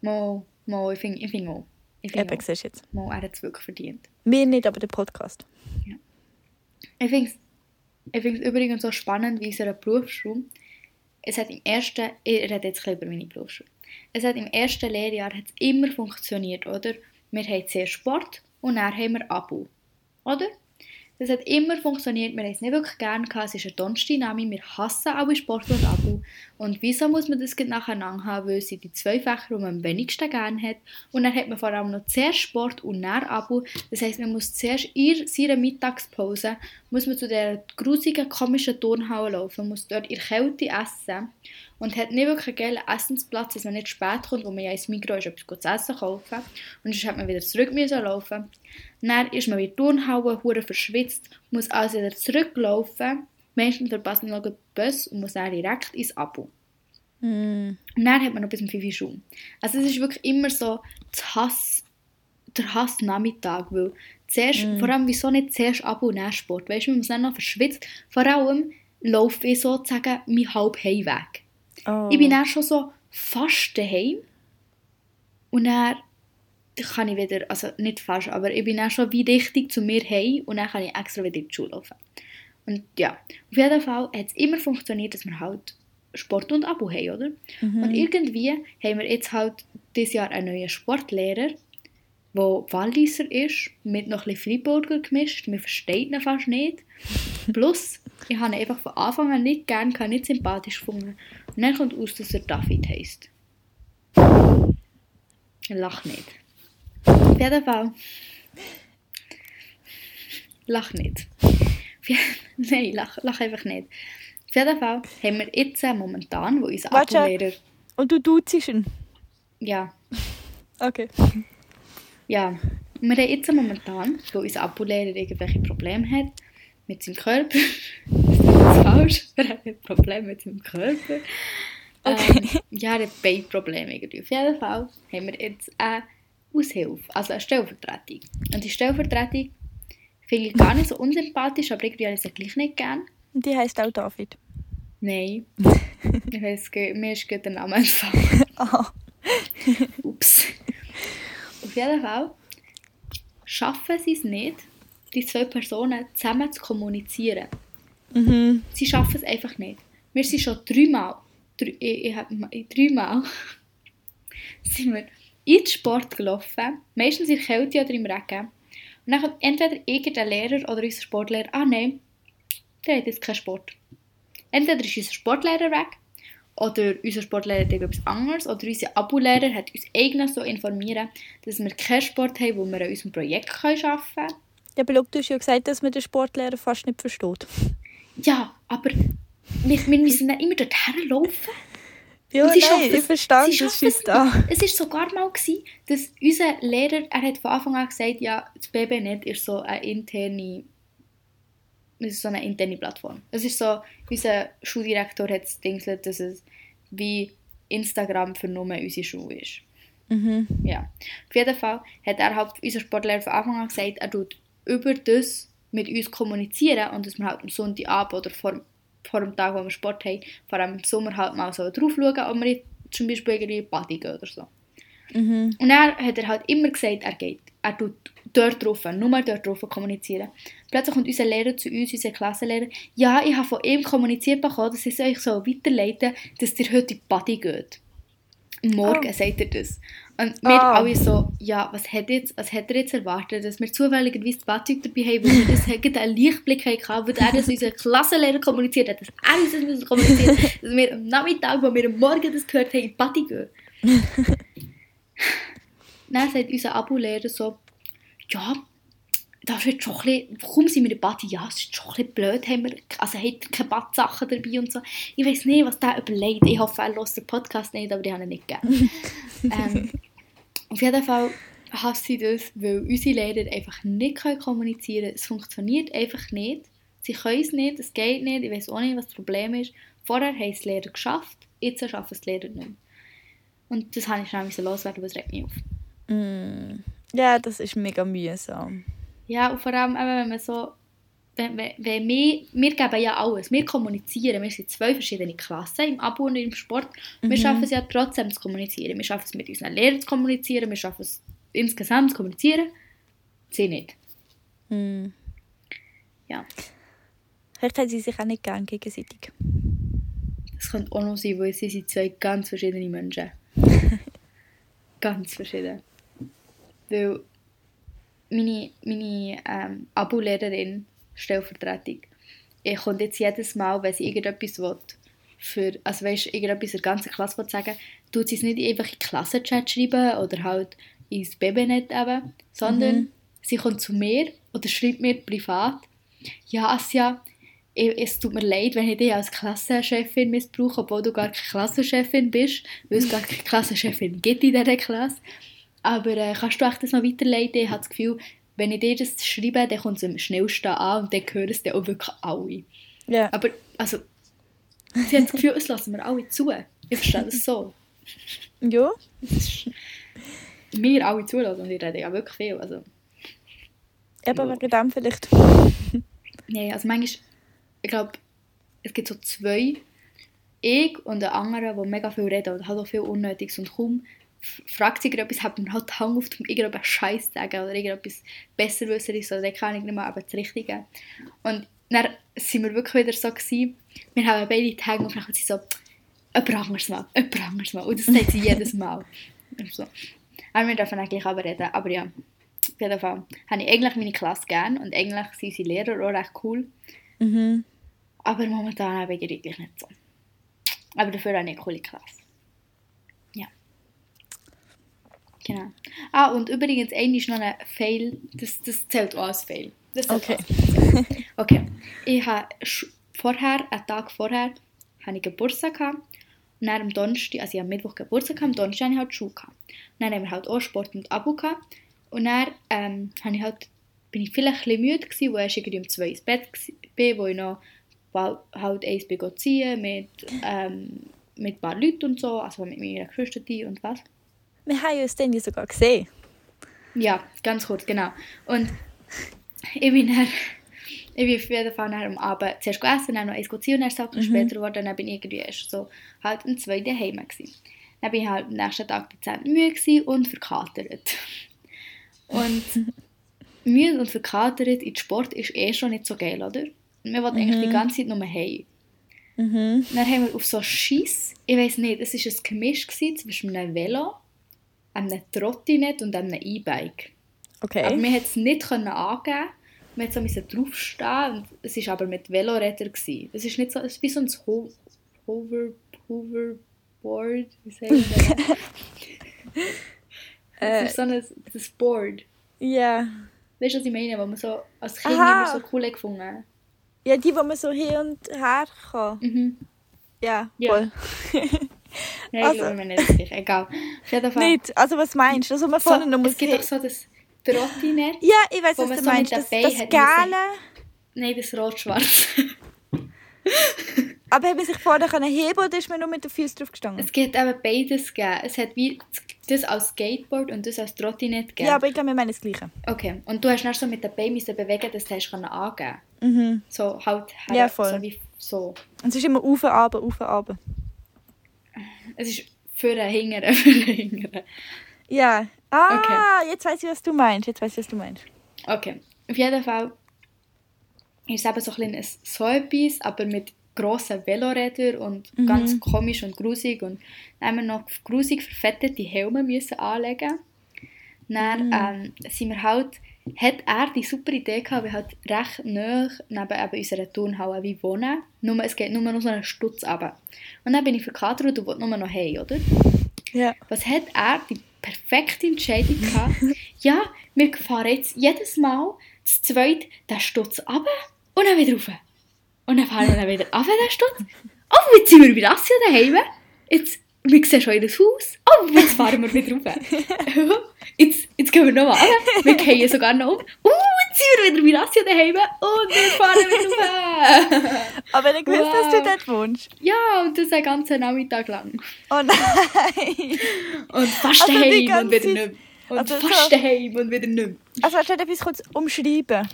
Mo, mo, ich finde ich find auch. Ich finde Eben, siehst du jetzt. Mo, er hat es wirklich verdient. Wir nicht, aber der Podcast. Ich finde es ich find's übrigens so spannend wie in unserer Berufsschule. Es hat im ersten, ich rede jetzt ein über meine Berufsschule. Es hat im ersten Lehrjahr hat's immer funktioniert, oder? Wir haben zuerst Sport und dann haben wir Abo. Oder? Das hat immer funktioniert, wir haben es nicht wirklich gerne gehabt, es ist eine Donnerstagnami, wir hassen alle Sport und Abo. Und wieso muss man das nacheinander haben, weil sind die zwei Fächer, die man am wenigsten gerne hat. Und dann hat man vor allem noch zuerst Sport und dann Abo. Das heisst, man muss zuerst in seiner Mittagspause muss man zu der grusigen, komischen Turnhalle laufen, muss dort in der Kälte essen und hat nicht wirklich einen geilen Essensplatz, dass man nicht spät kommt, wo man ja ins Migros ist, etwas zu essen kaufen. Und sonst hat man wieder zurück müssen laufen. Dann ist man wieder Turnhalle, hure verschwitzt, muss also wieder zurücklaufen. Meistens verpasst man noch den Bus und muss dann direkt ins Abo. Mm. Und dann hat man noch bis um 5 Uhr Schule. Also es ist wirklich immer so das Hass, der Hass-Nachmittag, weil zuerst, vor allem wieso nicht zuerst Abo und dann Sport, weißt du, man muss dann noch verschwitzt. Vor allem laufe ich sozusagen mein halb Heimweg. Oh. Ich bin dann schon so fast daheim und dann kann ich wieder, also nicht fast, aber ich bin dann schon wie richtig zu mir heim und dann kann ich extra wieder in die Schule laufen. Und ja, auf jeden Fall hat es immer funktioniert, dass wir halt Sport und Abo haben, oder? Und irgendwie haben wir jetzt halt dieses Jahr einen neuen Sportlehrer wo Walliser ist, mit noch ein Freiburger gemischt. Man versteht ihn fast nicht. Plus, ich habe ihn einfach von Anfang an nicht gern, gehabt, nicht sympathisch gefunden. Und dann kommt aus, dass er David heisst. Lach nicht. Auf jeden Fall. Lach nicht. Nein, lach, lach einfach nicht. Auf jeden Fall haben wir jetzt momentan, wo unser Warte. Ablehrer... Und du duzist ihn? Ja, Okay. Ja. Wir haben jetzt momentan, wo unser Ablehrer irgendwelche Probleme hat mit seinem Körper. das ist falsch. Er hat ein Problem mit seinem Körper. Ähm, ja, er hat beide Probleme irgendwie. Auf jeden Fall haben wir jetzt eine Aushilfe, also eine Stellvertretung. Und die Stellvertretung finde ich gar nicht so unsympathisch, aber irgendwie habe ich sie gleich nicht gern. Und die heisst auch David. Nein. ich weiss, mir ist gerade der Name entfallen. Aha. Ups. Auf jeden Fall schaffen sie es nicht, die zwei Personen zusammen zu kommunizieren. Mhm. Sie schaffen es einfach nicht. Wir sind schon dreimal, drei, ich, ich dreimal sind wir in den Sport gelaufen, meistens in der Kälte oder im Regen. Und dann kommt entweder irgendein Lehrer oder unser Sportlehrer, ah nein, der hat jetzt keinen Sport. Entweder ist unser Sportlehrer weg, oder unser Sportlehrer hat etwas anderes, oder unser Abo-Lehrer hat uns eigentlich so informieren, dass wir keinen Sport haben, wo wir an unserem Projekt arbeiten können. Ja, aber schau, du hast ja gesagt, dass man den Sportlehrer fast nicht versteht. Ja, aber wir, wir müssen dann immer dorthin laufen. Ja, sie nein, ich es- verstehe, sie das ist da. Es war sogar mal, gewesen, dass unser Lehrer, er hat von Anfang an gesagt, ja, das BBNet ist so eine interne, es ist so eine interne Plattform. Es ist so, unser Schuldirektor hat es dingselt, dass es wie Instagram für nur unsere Schule ist. Mhm. Ja. Auf jeden Fall hat er halt, unser Sportlehrer von Anfang an gesagt, er tut über das mit uns kommunizieren und dass wir halt am Sonntagabend oder vor, vor dem Tag, wo wir Sport haben, vor allem im Sommer halt mal so drauf schauen, ob wir jetzt zum Beispiel irgendwie Party gehen oder so. Mhm. Und dann hat er halt immer gesagt, er geht. Er tut dort drauf, nur dort drauf kommunizieren. Plötzlich kommt unser Lehrer zu uns, unser Klassenlehrer, ja, ich habe von ihm kommuniziert bekommen, dass ich es euch so weiterleiten dass ihr heute in die Party geht. Morgen Oh. sagt er das. Und wir Ah. alle so, ja, was hat, jetzt, was hat er jetzt erwartet, dass wir zufälligerweise das Badzeug dabei haben, weil wir das gerade einen Lichtblick hatten, weil er das unser Klassenlehrer kommuniziert hat, dass er uns das müssen kommunizieren dass wir am Nachmittag, wo wir am Morgen das gehört haben, in die Party gehen. Dann sagt unser Abo-Lehrer so, ja, das ist jetzt schon ein bisschen, warum sind wir in Party? Ja, es ist schon ein bisschen blöd, haben wir, also hat er keine Badsachen dabei und so. Ich weiß nicht, was der überlegt. Ich hoffe, er hört den Podcast nicht, aber die haben ihn nicht gegeben. ähm, auf jeden Fall hasse ich das, weil unsere Lehrer einfach nicht können kommunizieren können. Es funktioniert einfach nicht. Sie können es nicht, es geht nicht. Ich weiß auch nicht, was das Problem ist. Vorher haben es die Lehrer geschafft, jetzt schaffen es die Lehrer nicht mehr. Und das habe ich schnell loswerden, weil es regt mich auf. Mm. Ja, das ist mega mühsam. Ja, und vor allem, wenn man so. Wenn, wenn, wenn wir, wir geben ja alles. Wir kommunizieren. Wir sind zwei verschiedene Klassen im Abo und im Sport. Wir Mhm. schaffen es ja trotzdem zu kommunizieren. Wir schaffen es mit unseren Lehrern zu kommunizieren. Wir schaffen es insgesamt zu kommunizieren. Sie nicht. Mm. Ja. Vielleicht haben sie sich auch nicht gern gegenseitig. Das könnte auch noch sein, weil sie sind zwei ganz verschiedene Menschen. ganz verschieden. Weil meine, meine ähm, Abo-Lehrerin, Stellvertretung, ich kommt jetzt jedes Mal, wenn sie irgendetwas will, für, also weißt, irgendetwas der ganzen Klasse will sagen, tut sie es nicht einfach in den Klassenchat schreiben oder halt ins Babynet eben, sondern Mhm. sie kommt zu mir oder schreibt mir privat, ja, Asja, es tut mir leid, wenn ich dich als Klassenchefin missbrauche, obwohl du gar keine Klassenchefin bist, weil es gar keine Klassenchefin gibt in dieser Klasse. Aber äh, kannst du echt das noch weiterleiten? Ich habe das Gefühl, wenn ich dir das schreibe, dann kommt es am schnellsten an und dann hören es dann auch wirklich alle. Ja. Aber, also, sie hat das Gefühl, es lassen wir alle zu. Ich verstehe das so. Ja. Wir alle zulassen und ich rede ja wirklich viel. Also, Eben Ja. wegen dem vielleicht. nee, also manchmal, ich glaube, es gibt so zwei, ich und der andere, die mega viel reden und hat auch viel Unnötiges und kaum fragt sich etwas, hat man halt Hang auf dem irgendetwas Scheiß sagen oder irgendetwas Besserwisseres oder dann kann ich nicht mal aber das Richtige. Und dann sind wir wirklich wieder so gewesen, wir haben beide die Hänge auf und sie so, jemand anderes mal, jemand anderes mal. Und das sagt sie jedes Mal. So. Aber wir dürfen eigentlich aber reden. Aber ja, auf jeden Fall habe ich eigentlich meine Klasse gern und eigentlich sind unsere Lehrer auch recht cool. Mhm. Aber momentan habe ich eigentlich nicht so. Aber dafür habe ich eine coole Klasse. Ja. Genau. Ah, und übrigens, eine ist noch ein Fail. Das, das zählt auch als Fail. Das zählt Okay. als Fail. Okay. Ich habe vorher, einen Tag vorher, hatte ich Geburtstag gehabt. Und dann am Donnerstag, also ich habe am Mittwoch Geburtstag am Donnerstag hatte ich halt Schule gehabt. Und dann haben wir halt auch Sport und Abo gehabt. Und dann ähm, habe ich halt, bin ich vielleicht ein bisschen müde gewesen, wo ich irgendwie um zwei ins Bett bin, wo ich noch halt eins bin ziehen mit, ähm, mit ein paar Leuten und so, also mit meiner Geschwister und was. Wir haben uns dann ja sogar gesehen. Ja, ganz kurz, genau. Und ich bin dann, ich bin auf jeden Fall am Abend zuerst gegessen, dann noch eins ziehen und dann es auch später geworden, dann bin ich irgendwie erst so halt um zwei daheim gewesen. Dann bin ich halt am nächsten Tag dezent müde und verkatert. Und müde und verkatert in Sport ist eh schon nicht so geil, oder? Und wir wollten eigentlich die ganze Zeit nur heim. Mhm. Dann haben wir auf so Schiss, ich weiß nicht, es war ein Gemisch gewesen zwischen einem Velo, einem Trottinett und einem E-Bike. Aber Okay. wir konnten es nicht können angeben. Wir mussten so draufstehen es war aber mit Velorädern. Es ist nicht so, es ist wie so ein Ho Hover, Hoverboard, wie sagt man das? Äh, Es ist so ein, das Board. ja. Weißt du, was ich meine? Wo man so als Kind Aha. immer so cool gefunden hat. Ja, die, wo man so hin und her kann. Mhm. Ja, Ja. voll. Ja, ich Also- glaube mir nicht sicher. Egal. Auf jeden Fall. Nicht. Also was meinst du? Also man So, vorne noch es gibt doch so das Trottinett. Ja, ich weiß, was man du so meinst. Das, das hat Gelbe. Nein, das Rot-Schwarz. Aber haben wir sich vorne können heben oder ist man nur mit den Füßen drauf gestanden? es gibt eben beides gegeben. Es hat wie das als Skateboard und das als Trottinett gegeben. Ja, aber ich glaube, wir meinen das Gleiche. Okay, und du hast dann so mit den Beinen bewegen, dass du hast angeben Mhm. So halt Ja, voll. so wie so. Und es ist immer auf, runter, auf, runter. Es ist für den Hingeren, für den Hingeren. Ja. Ah, Okay. jetzt weiß ich, was du meinst. Jetzt weiß ich, was du meinst. Okay, auf jeden Fall ist es eben so ein bisschen so etwas, aber mit grossen Velorädern und Mhm. ganz komisch und grusig. Und dann haben wir noch grusig verfettete Helme müssen anlegen. Dann Mhm. ähm, sind wir halt, hat er die super Idee gehabt, wir halt recht nah neben eben unserer Turnhalle wie wohnen. Nur, es geht nur noch so einen Stutz runter. Und dann bin ich verkatert und wollte nur noch heim, oder? Ja. Was hat er die perfekte Entscheidung gehabt? ja, wir fahren jetzt jedes Mal zu zweit den Stutz runter und dann wieder rauf. Und dann fahren wir dann wieder runter den Stutz. Oh, jetzt sind wir Assia daheim. Jetzt, wir sehen schon ihr Haus. Oh, jetzt fahren wir wieder rauf. jetzt, jetzt gehen wir noch mal runter. Wir gehen sogar noch um. Oh, jetzt sind wir wieder bei Assia daheim und wir fahren wieder rauf. Aber ich wusste, dass du Wow. dort wohnst. ja, und das einen ganzen Nachmittag lang. Oh nein. Und fast Also daheim und wieder nicht mehr. Und also fast so- daheim und wieder nicht mehr. Also willst du etwas kurz umschreiben?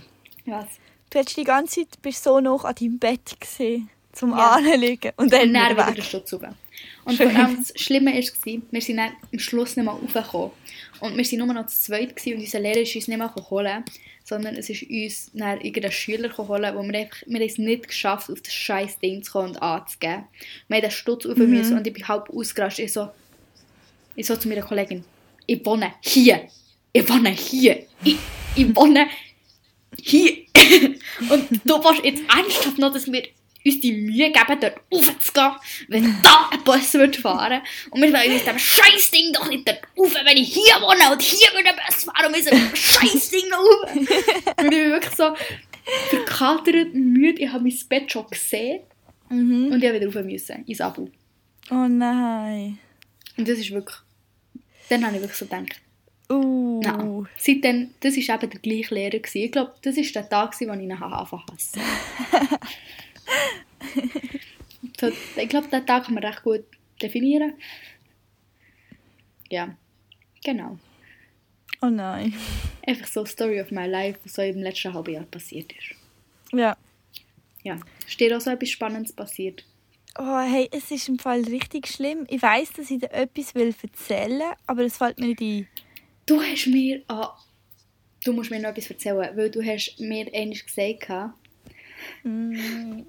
Was? Du hast die ganze Zeit bist so noch an deinem Bett gesehen, zum Ja. Anliegen. Und dann Und dann wieder wieder weg. den Und vor allem das Schlimme war, wir sind dann am Schluss nicht mehr raufgekommen. Und wir waren nur noch zu zweit gewesen und unser Lehrer ist uns nicht mehr holen, sondern es ist uns dann irgendein Schüler holen, wo wir einfach, wir haben es nicht geschafft, auf das scheiß Ding zu kommen und anzugeben. Wir haben den Stutz müssen und ich bin halb ausgerastet. Ich so, ich so zu meiner Kollegin, ich wohne hier. Ich wohne hier. Ich, ich wohne hier. und du willst jetzt ernsthaft noch, dass wir uns die Mühe geben, dort raufzugehen, wenn da ein Bus wird fahren Und wir wollen uns dem scheiß Ding doch nicht dort rauf, wenn ich hier wohne und hier wird ein Bus fahren und wir sind dem scheiß Ding noch rauf. und ich bin wirklich so verkatert, müde. Ich habe mein Bett schon gesehen Mhm. und ich habe wieder rauf müssen, ins Abo. Oh nein. Und das ist wirklich... Dann habe ich wirklich so gedacht, Uh. Nein. Seitdem, das war eben der gleiche Lehrer. Gewesen. Ich glaube, das war der Tag, gewesen, wo ich ihn anfangen hasse. so, ich glaube, den Tag kann man recht gut definieren. Ja, genau. Oh nein. Einfach so Story of my life, was so im letzten halben Jahr passiert ist. Ja. Ja, ist dir auch so etwas Spannendes passiert? Oh, hey, es ist im Fall richtig schlimm. Ich weiß, dass ich dir etwas will erzählen aber es fällt mir nicht ein. Du hast mir... Ah, du musst mir noch etwas erzählen, weil du hast mir einmal gesagt hast, Mm.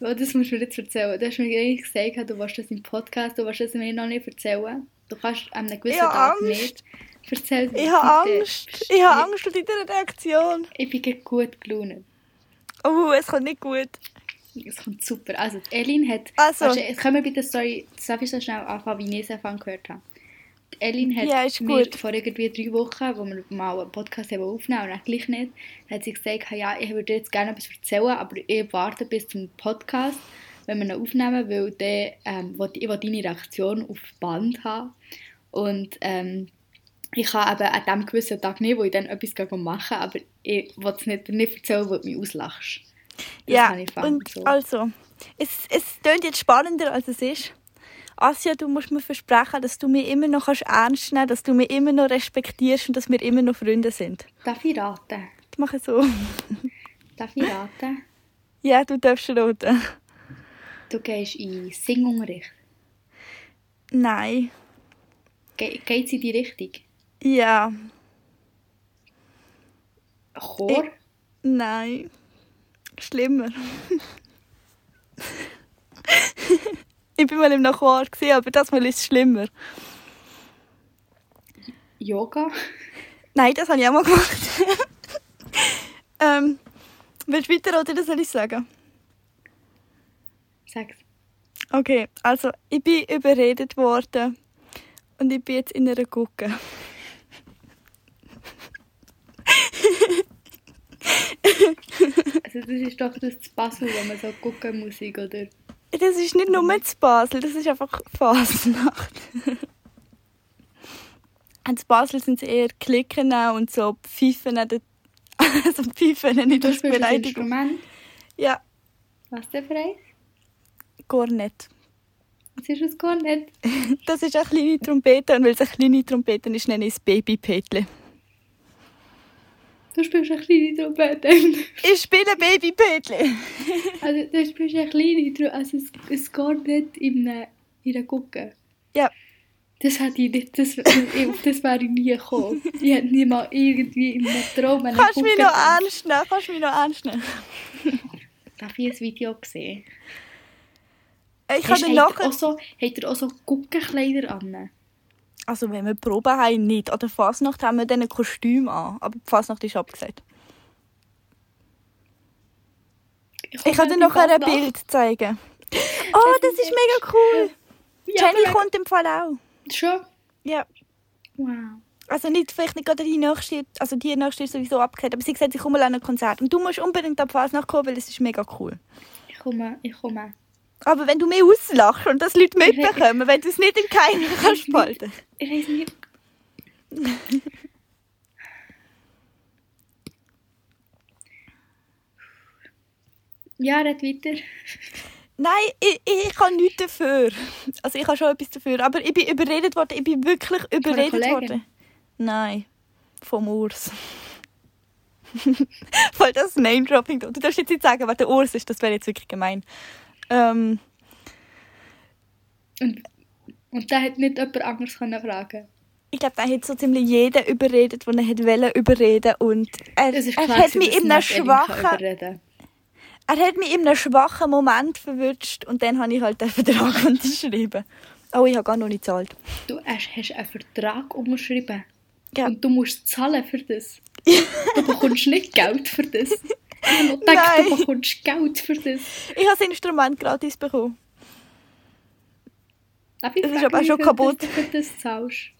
Oh, das musst du mir jetzt erzählen. Du hast mir eigentlich gesagt, du willst das im Podcast, du willst das mir noch nicht erzählen. Du kannst an einem gewissen Tag Angst. nicht. Erzähl mir Ich habe. Angst. Ich habe Angst vor deiner Reaktion. Ich bin gerade gut gelaunt. Oh, es kommt nicht gut. Es kommt super. Also, Elin hat... Also. Jetzt können wir bitte, sorry, darf ich so schnell anfangen, wie ich es Anfang gehört habe. Elin hat Ja, mir vor irgendwie drei Wochen, wo wir mal einen Podcast haben aufnehmen und dann gleich nicht, hat sie gesagt, ja, ich würde jetzt gerne etwas erzählen, aber ich warte bis zum Podcast, wenn wir ihn aufnehmen, weil dann, ähm, will, ich will deine Reaktion auf Band haben. Und ähm, ich kann eben an diesem gewissen Tag nicht, wo ich dann etwas machen aber ich will es nicht, nicht erzählen, weil du mich auslachst. Das ja, und so. also, es, es klingt jetzt spannender, als es ist. Asja, du musst mir versprechen, dass du mich immer noch kannst ernst nehmen dass du mich immer noch respektierst und dass wir immer noch Freunde sind. Darf ich raten? Ich mache so. Darf ich raten? Ja, du darfst roten. Du gehst in Singunterricht. Nein. Ge geht es in die Richtung? Ja. Chor? Nein. Schlimmer. ich bin mal im Nachbar, aber das Mal ist es schlimmer. Yoga? Nein, das habe ich auch mal gemacht. ähm, willst du weiter oder soll ich sagen? Sag's. Okay, also ich bin überredet worden und ich bin jetzt in einer Gucke. Also das ist doch das Basel, wo man so gucken muss, oder? Das ist nicht nur zu Basel, das ist einfach Fasnacht. In Basel sind es eher Klicken und so Pfeifen. Also Pfeifen, nicht als ein Beleidigung. Instrument. Ja, Was denn für eins? gar nicht. Was ist gar nicht? Das ist eine kleine Trompete und weil es eine kleine Trompete ist, nenne ich es Babypetle. Du spielst eine kleine Trompete. Ich spiele Babypetle. also du spielst eine kleine Trompete, also es, es geht nicht in einer, in einer Gucke. Ja, Das hätte ich nicht, das, auf das wäre ich nie gekommen. Ich hätte nie mal irgendwie in einem Traum eine kannst du mich noch nehmen? Kannst du mich noch nehmen? Darf ich ein Video gesehen? Ich habt, ihr nachher... habt ihr auch so Guckenkleider an? Also wenn wir Probe haben, nicht. An der Fasnacht haben wir dann ein Kostüm an. Aber die Fasnacht ist abgesagt. Ich kann dir noch ein Bild zeigen. Oh, das ist mega cool. Ja, Jenny kommt im Fall auch. Schon? Ja. Wow. Also nicht, vielleicht nicht gerade die nächste, also die nächste ist sowieso abgekehrt, aber sie sagt, ich komme mal an ein Konzert. Und du musst unbedingt an die Fasnacht kommen, weil es ist mega cool. Ich komme, ich komme. Aber wenn du mich auslachst und das Leute mitbekommen, wenn du es nicht im Keim kannst spalten. Ich weiß nicht. Ja, red weiter. Nein, ich, ich kann nichts dafür. Also ich habe schon etwas dafür, aber ich bin überredet worden. Ich bin wirklich überredet worden. Nein, vom Urs. Weil das Name-Dropping. Du darfst jetzt nicht sagen, wer der Urs ist, das wäre jetzt wirklich gemein. Ähm, Und, und da hat nicht jemand anderes können fragen ich glaube, er hat so ziemlich jeden überredet, den er hat wollen überreden und er, Es ist er klar, hat gewesen, mich in einem schwachen, er hat mich in einem schwachen Moment verwünscht und dann habe ich halt den Vertrag unterschrieben. Oh, ich habe gar noch nicht gezahlt. Du hast, hast einen Vertrag unterschrieben. Ja. Und du musst zahlen für das. Du bekommst nicht Geld für das. Ich habe noch gedacht, Nein. du bekommst Geld für das. Ich habe das Instrument gratis bekommen. Ich Es ist aber wie schon kaputt. Das du das zahlst?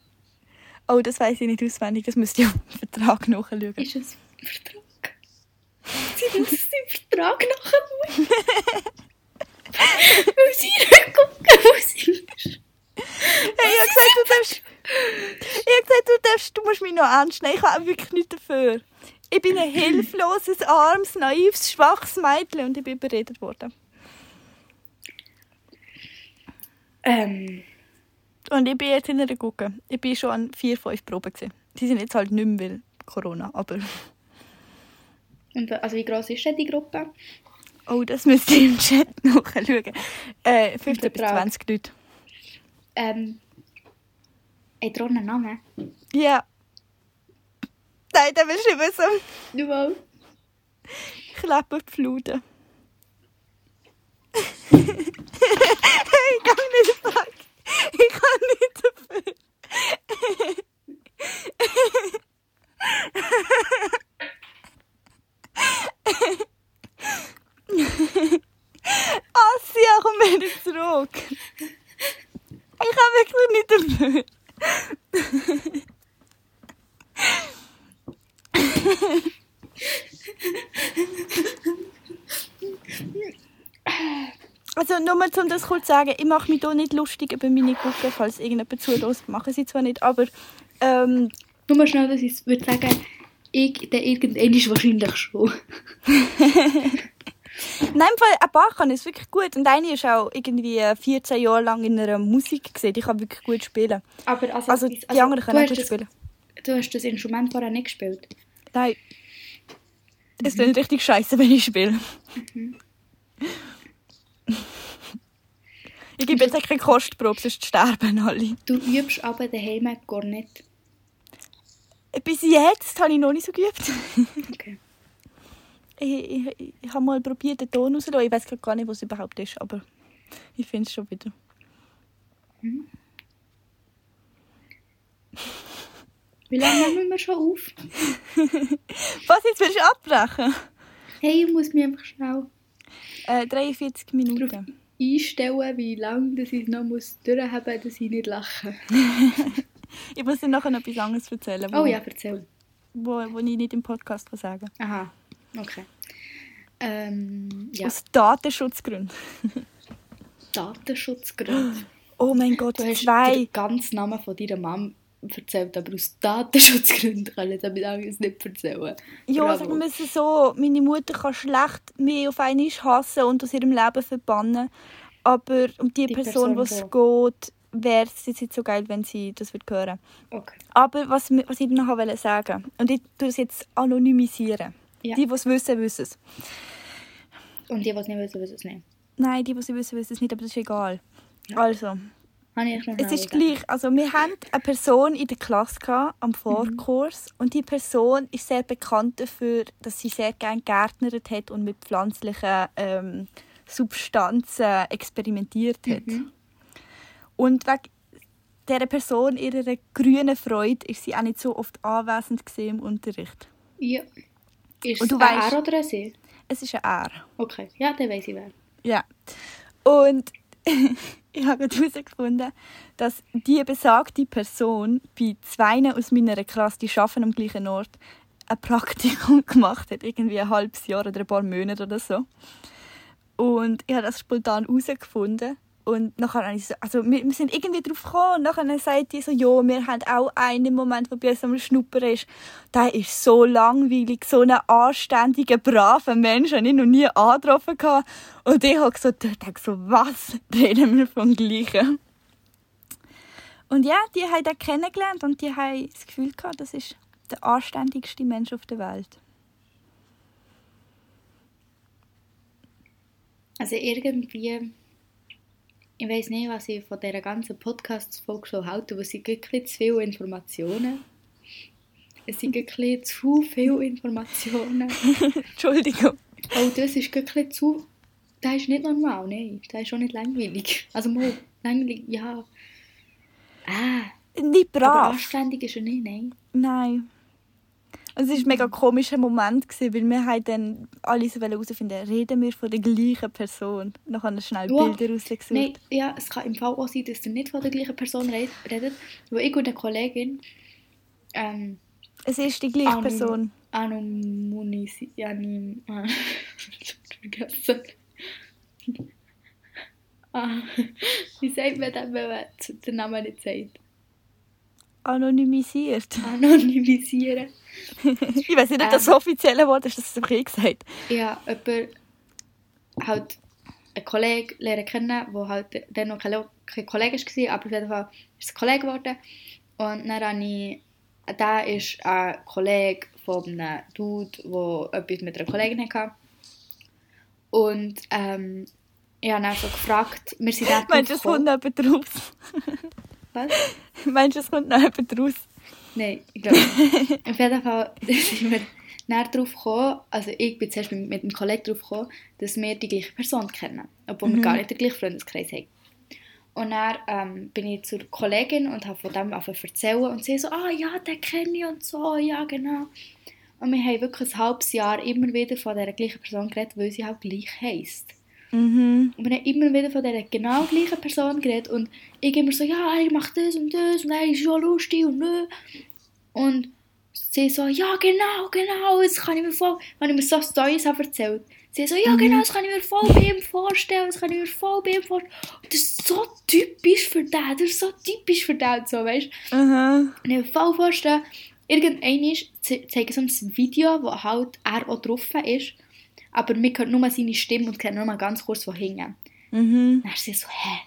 Oh, das weiß ich nicht auswendig, das müsste ich auf den Vertrag nachschauen. Ist es ein Vertrag? Sie muss es im Vertrag nachschauen. Weil sie nicht gucken, wo sie ist. Hey, ich habe gesagt, du darfst. Ich habe gesagt, du darfst, du musst mich noch ernst nehmen. Ich habe auch wirklich nichts dafür. Ich bin ein hilfloses, armes, naives, schwaches Mädchen und ich bin überredet worden. Ähm, Und ich bin jetzt in einer Gucke. Ich bin schon an vier, fünf Proben. Gewesen. Die sind jetzt halt nicht mehr, weil Corona. Aber und, also wie gross ist denn die Gruppe? oh, das müsst ihr im Chat nachschauen. Äh, 15 bis Betrag. 20 Leute. Ähm, hat auch einen Namen? Ja. Nein, dann willst du nicht wissen. Du. Klepperpflute. ich kann nicht sagen. Ich kann nicht um das kurz zu sagen, ich mache mich hier nicht lustig über meine Gruppe, falls irgendjemand zulässt. Machen sie zwar nicht, aber ähm, Nur mal schnell, dass ich würde sagen, ich, der irgendwann ist wahrscheinlich schon. Nein, im Fall, ein paar kann es wirklich gut. Und eine ist auch irgendwie 14 Jahre lang in einer Musik gesehen. Ich kann wirklich gut spielen. Aber also, Also die anderen können auch gut das, spielen. Du hast das Instrument vorher nicht gespielt. Nein. Es klingt richtig scheiße, wenn ich spiele. Ich gebe jetzt keine Kostprobe, sonst sterben alle. Du übst aber daheim gar nicht. Bis jetzt habe ich noch nicht so geübt. Okay. Ich, ich, ich, habe mal probiert, den Ton rauszulassen. Ich weiß gar nicht, was es überhaupt ist, aber ich finde es schon wieder. Wie lange nehmen wir schon auf? Was, jetzt willst du abbrechen? Hey, ich muss mich einfach schnell Äh, 43 Minuten. Einstellen, wie lange dass ich es noch muss durchhaben muss, dass ich nicht lache. Ich muss dir nachher noch etwas anderes erzählen, wo, Oh ja, erzähl. wo, wo ich nicht im Podcast kann sagen kann. Aha, okay. Ähm, ja, Aus Datenschutzgründen. Datenschutzgründe. Oh mein Gott, Du hast zwei. den ganzen Namen von deiner Mom erzählt, aber aus Datenschutzgründen kann ich damit anderes nicht erzählen. Ja, Bravo. sagen wir es so, meine Mutter kann schlecht mich auf einmal hassen und aus ihrem Leben verbannen. Aber um die, Die Person, Person, was es wo- geht, wäre es jetzt so geil, wenn sie das würde hören. Okay. Aber was, was ich noch wollte sagen, und ich tue es jetzt anonymisieren. Ja. Die, die es wissen, wissen es. Und die, die es nicht wissen, wissen es nicht. Nein, die, die es wissen, wissen es nicht, aber das ist egal. Ja. Also, es ist gleich. Also, wir hatten eine Person in der Klasse gehabt, am Vorkurs und die Person ist sehr bekannt dafür, dass sie sehr gerne gärtnert hat und mit pflanzlichen ähm, Substanzen experimentiert hat. Mhm. Und wegen dieser Person, ihrer grünen Freude, ist sie auch nicht so oft anwesend im Unterricht. Ja. Ist Und es du ein weisst- R oder ein Sie? Es ist ein R. Okay, ja, dann weiss ich wer. Ja. Und ich habe herausgefunden, dass die besagte Person bei zwei aus meiner Klasse, die arbeiten am gleichen Ort, ein Praktikum gemacht hat. Irgendwie ein halbes Jahr oder ein paar Monate oder so. Und ich habe das spontan herausgefunden. Und nachher habe ich so, also wir, wir sind irgendwie drauf gekommen und nachher sagt die so, ja, wir haben auch einen Moment, der bei uns am Schnuppern ist. Der ist so langweilig, so ein anständiger, braver Mensch, den ich noch nie angetroffen habe. Und ich habe so gedacht, so, was reden wir vom Gleichen? Und ja, die haben ihn kennengelernt und die haben das Gefühl gehabt, das ist der anständigste Mensch auf der Welt. Also irgendwie, ich weiß nicht, was ich von dieser ganzen Podcast-Folge so halte, aber es sind wirklich zu viele Informationen. Es sind wirklich zu viele Informationen. Entschuldigung. Oh, das ist wirklich zu... Das ist nicht normal, nein. Das ist auch nicht langweilig. Also mal, langweilig, ja. Ah, Nicht aber brav. anständig ist er nicht, nein. Nein. Es war ein mega komischer Moment, gewesen, weil wir haben dann alle so herausfinden reden wir von der gleichen Person. Dann haben wir schnell Ja. Bilder rausgesucht. Nein, ja, es kann im Fall auch sein, dass ihr nicht von der gleichen Person red- redet. Weil ich und eine Kollegin ähm, Es ist die gleiche Anom- Person. Anomunisi... Anim... Ah, vergessen. Ah, wie sagt man das, wenn man den Namen nicht sagt? Anonymisiert. Anonymisieren. ich weiß nicht, ob das Ähm. offizielle Wort ist, das ist okay gesagt. Ja, jemand halt einen Kollegen lernen kennen, der halt dann noch kein, kein Kollege war, aber auf jeden Fall ist es ein Kollege geworden. Und dann habe ich, der ist ein Kollege von einem Dude, der etwas mit einer Kollegin hatte. Und ähm, ich habe dann so gefragt, wir sind dann Meinst du, es kommt jemand raus? Was? Meinst du, es kommt noch jemand raus? Nein, ich glaube nicht. Auf jeden Fall sind wir näher darauf gekommen, also ich bin zuerst mit, mit einem Kollegen darauf gekommen, dass wir die gleiche Person kennen, obwohl wir gar nicht den gleichen Freundeskreis haben. Und dann ähm, bin ich zur Kollegin und habe von dem angefangen zu erzählen und sie so, ah ja, den kenne ich und so, ja genau. Und wir haben wirklich ein halbes Jahr immer wieder von dieser gleichen Person geredet, weil sie halt gleich heisst. Mhm. Und wir haben immer wieder von dieser genau gleichen Person geredet und ich immer so, ja, er macht das und das und er ist ja lustig und nö. Und sie so, ja, genau, genau, jetzt kann ich mir voll, wenn ich mir so Storys habe erzählt, Sie so, ja genau, das kann ich mir voll bei ihm vorstellen, das kann ich mir voll bei ihm vorstellen. Und das ist so typisch für den, das ist so typisch für den, so, weißt du. Aha. Und ich kann mir voll vorstellen, irgendwann ze- zeigen so ein Video, wo halt er auch drauf ist, aber man hört nur seine Stimme und kennt nur mal ganz kurz von hinten. Mhm. Dann ist sie so, hä?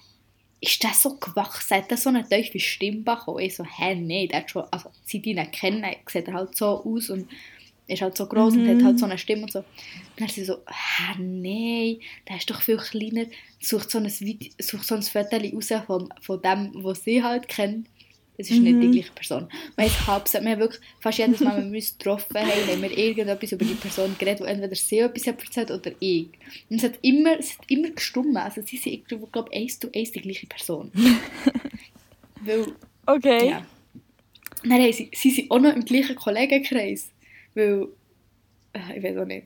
Ist das so gewachsen? Hat das so eine tiefe Stimme bekommen? Ich so, hä, nein, der hat schon, also seit ich ihn kenne, sieht er halt so aus und ist halt so groß und hat halt so eine Stimme und so. Dann ist sie so, hä, nein, der ist doch viel kleiner. Sucht so ein, Video, sucht so ein Foto raus von, von dem, was sie halt kennt. Es ist nicht die gleiche Person. Man ist halb, wir haben wirklich fast jedes Mal, wenn wir uns getroffen haben, haben wir irgendetwas über die Person geredet, wo entweder sie etwas hat erzählt oder ich. Und es hat immer, es hat immer gestummt. Also sie sind glaube ich, eins zu eins die gleiche Person. Weil, Okay. ja. Nein, nein, sie, sie sind auch noch im gleichen Kollegenkreis. Weil, äh, ich weiß auch nicht.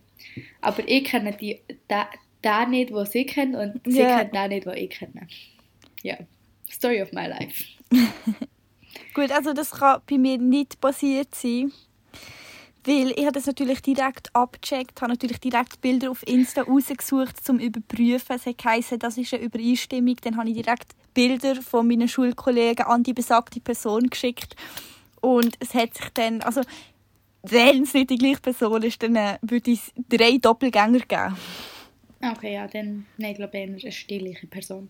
Aber ich kenne die, den, den nicht, den sie kennen und sie Ja. kennen den nicht, den ich kenne. Ja. Story of my life. Gut, also das kann bei mir nicht passiert sein. Weil ich habe das natürlich direkt abgecheckt, habe natürlich direkt Bilder auf Insta rausgesucht, um zu überprüfen. Es hat geheißen, das ist eine Übereinstimmung. Dann habe ich direkt Bilder von meinen Schulkollegen an die besagte Person geschickt. Und es hat sich dann, also wenn es nicht die gleiche Person ist, dann äh, würde es drei Doppelgänger geben. Okay, ja, dann, nein, ich glaube, er ist eine stillliche Person.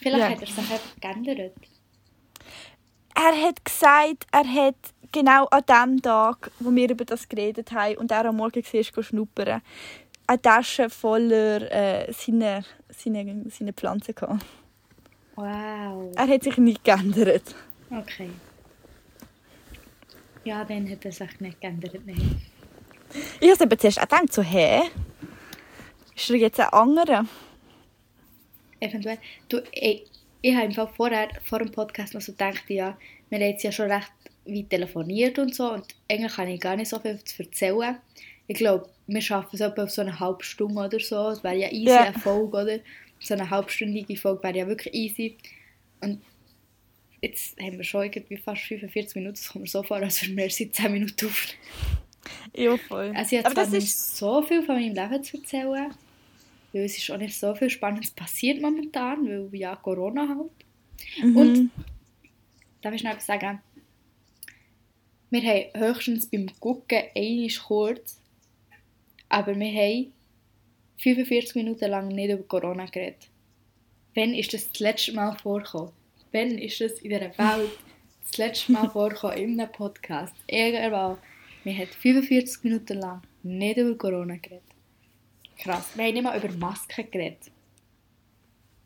Vielleicht Ja. hat er sich geändert. Er hat gesagt, er hat genau an dem Tag, wo wir über das geredet haben und er am Morgen war, schnuppern, eine Tasche voller äh, seiner, seiner, seiner Pflanzen gehabt. Wow. Er hat sich nicht geändert. Okay. Ja, dann hat er sich nicht geändert, nein. Ich habe eben zuerst auch gedacht, so, hä? Ist er jetzt ein anderer? Eventuell. Du, ey, ich habe einfach vorher, vor dem Podcast noch so gedacht, ja, wir haben jetzt ja schon recht weit telefoniert und so und eigentlich kann ich gar nicht so viel zu erzählen. Ich glaube, wir schaffen es etwa auf so eine halbe Stunde oder so. Es wäre ja easy, Ja. eine Folge, oder? So eine halbstündige Folge wäre ja wirklich easy. Und jetzt haben wir schon irgendwie fast 45 Minuten, das kommt mir so vor, als würden wir erst seit 10 Minuten auf. Ja, voll. Also ich habe Aber zwar das nicht ist... so viel von meinem Leben zu erzählen, weil es ist auch nicht so viel Spannendes passiert momentan, weil ja Corona halt. Mhm. Und darf ich noch etwas sagen? Wir haben höchstens beim Gucken einmal kurz, aber wir haben 45 Minuten lang nicht über Corona geredet. Wann ist das das letzte Mal vorgekommen? Wann ist das in dieser Welt das letzte Mal vorgekommen in einem Podcast? Irgendwann. Wir haben 45 Minuten lang nicht über Corona geredet. Krass. Wir haben nicht mal über Masken geredet.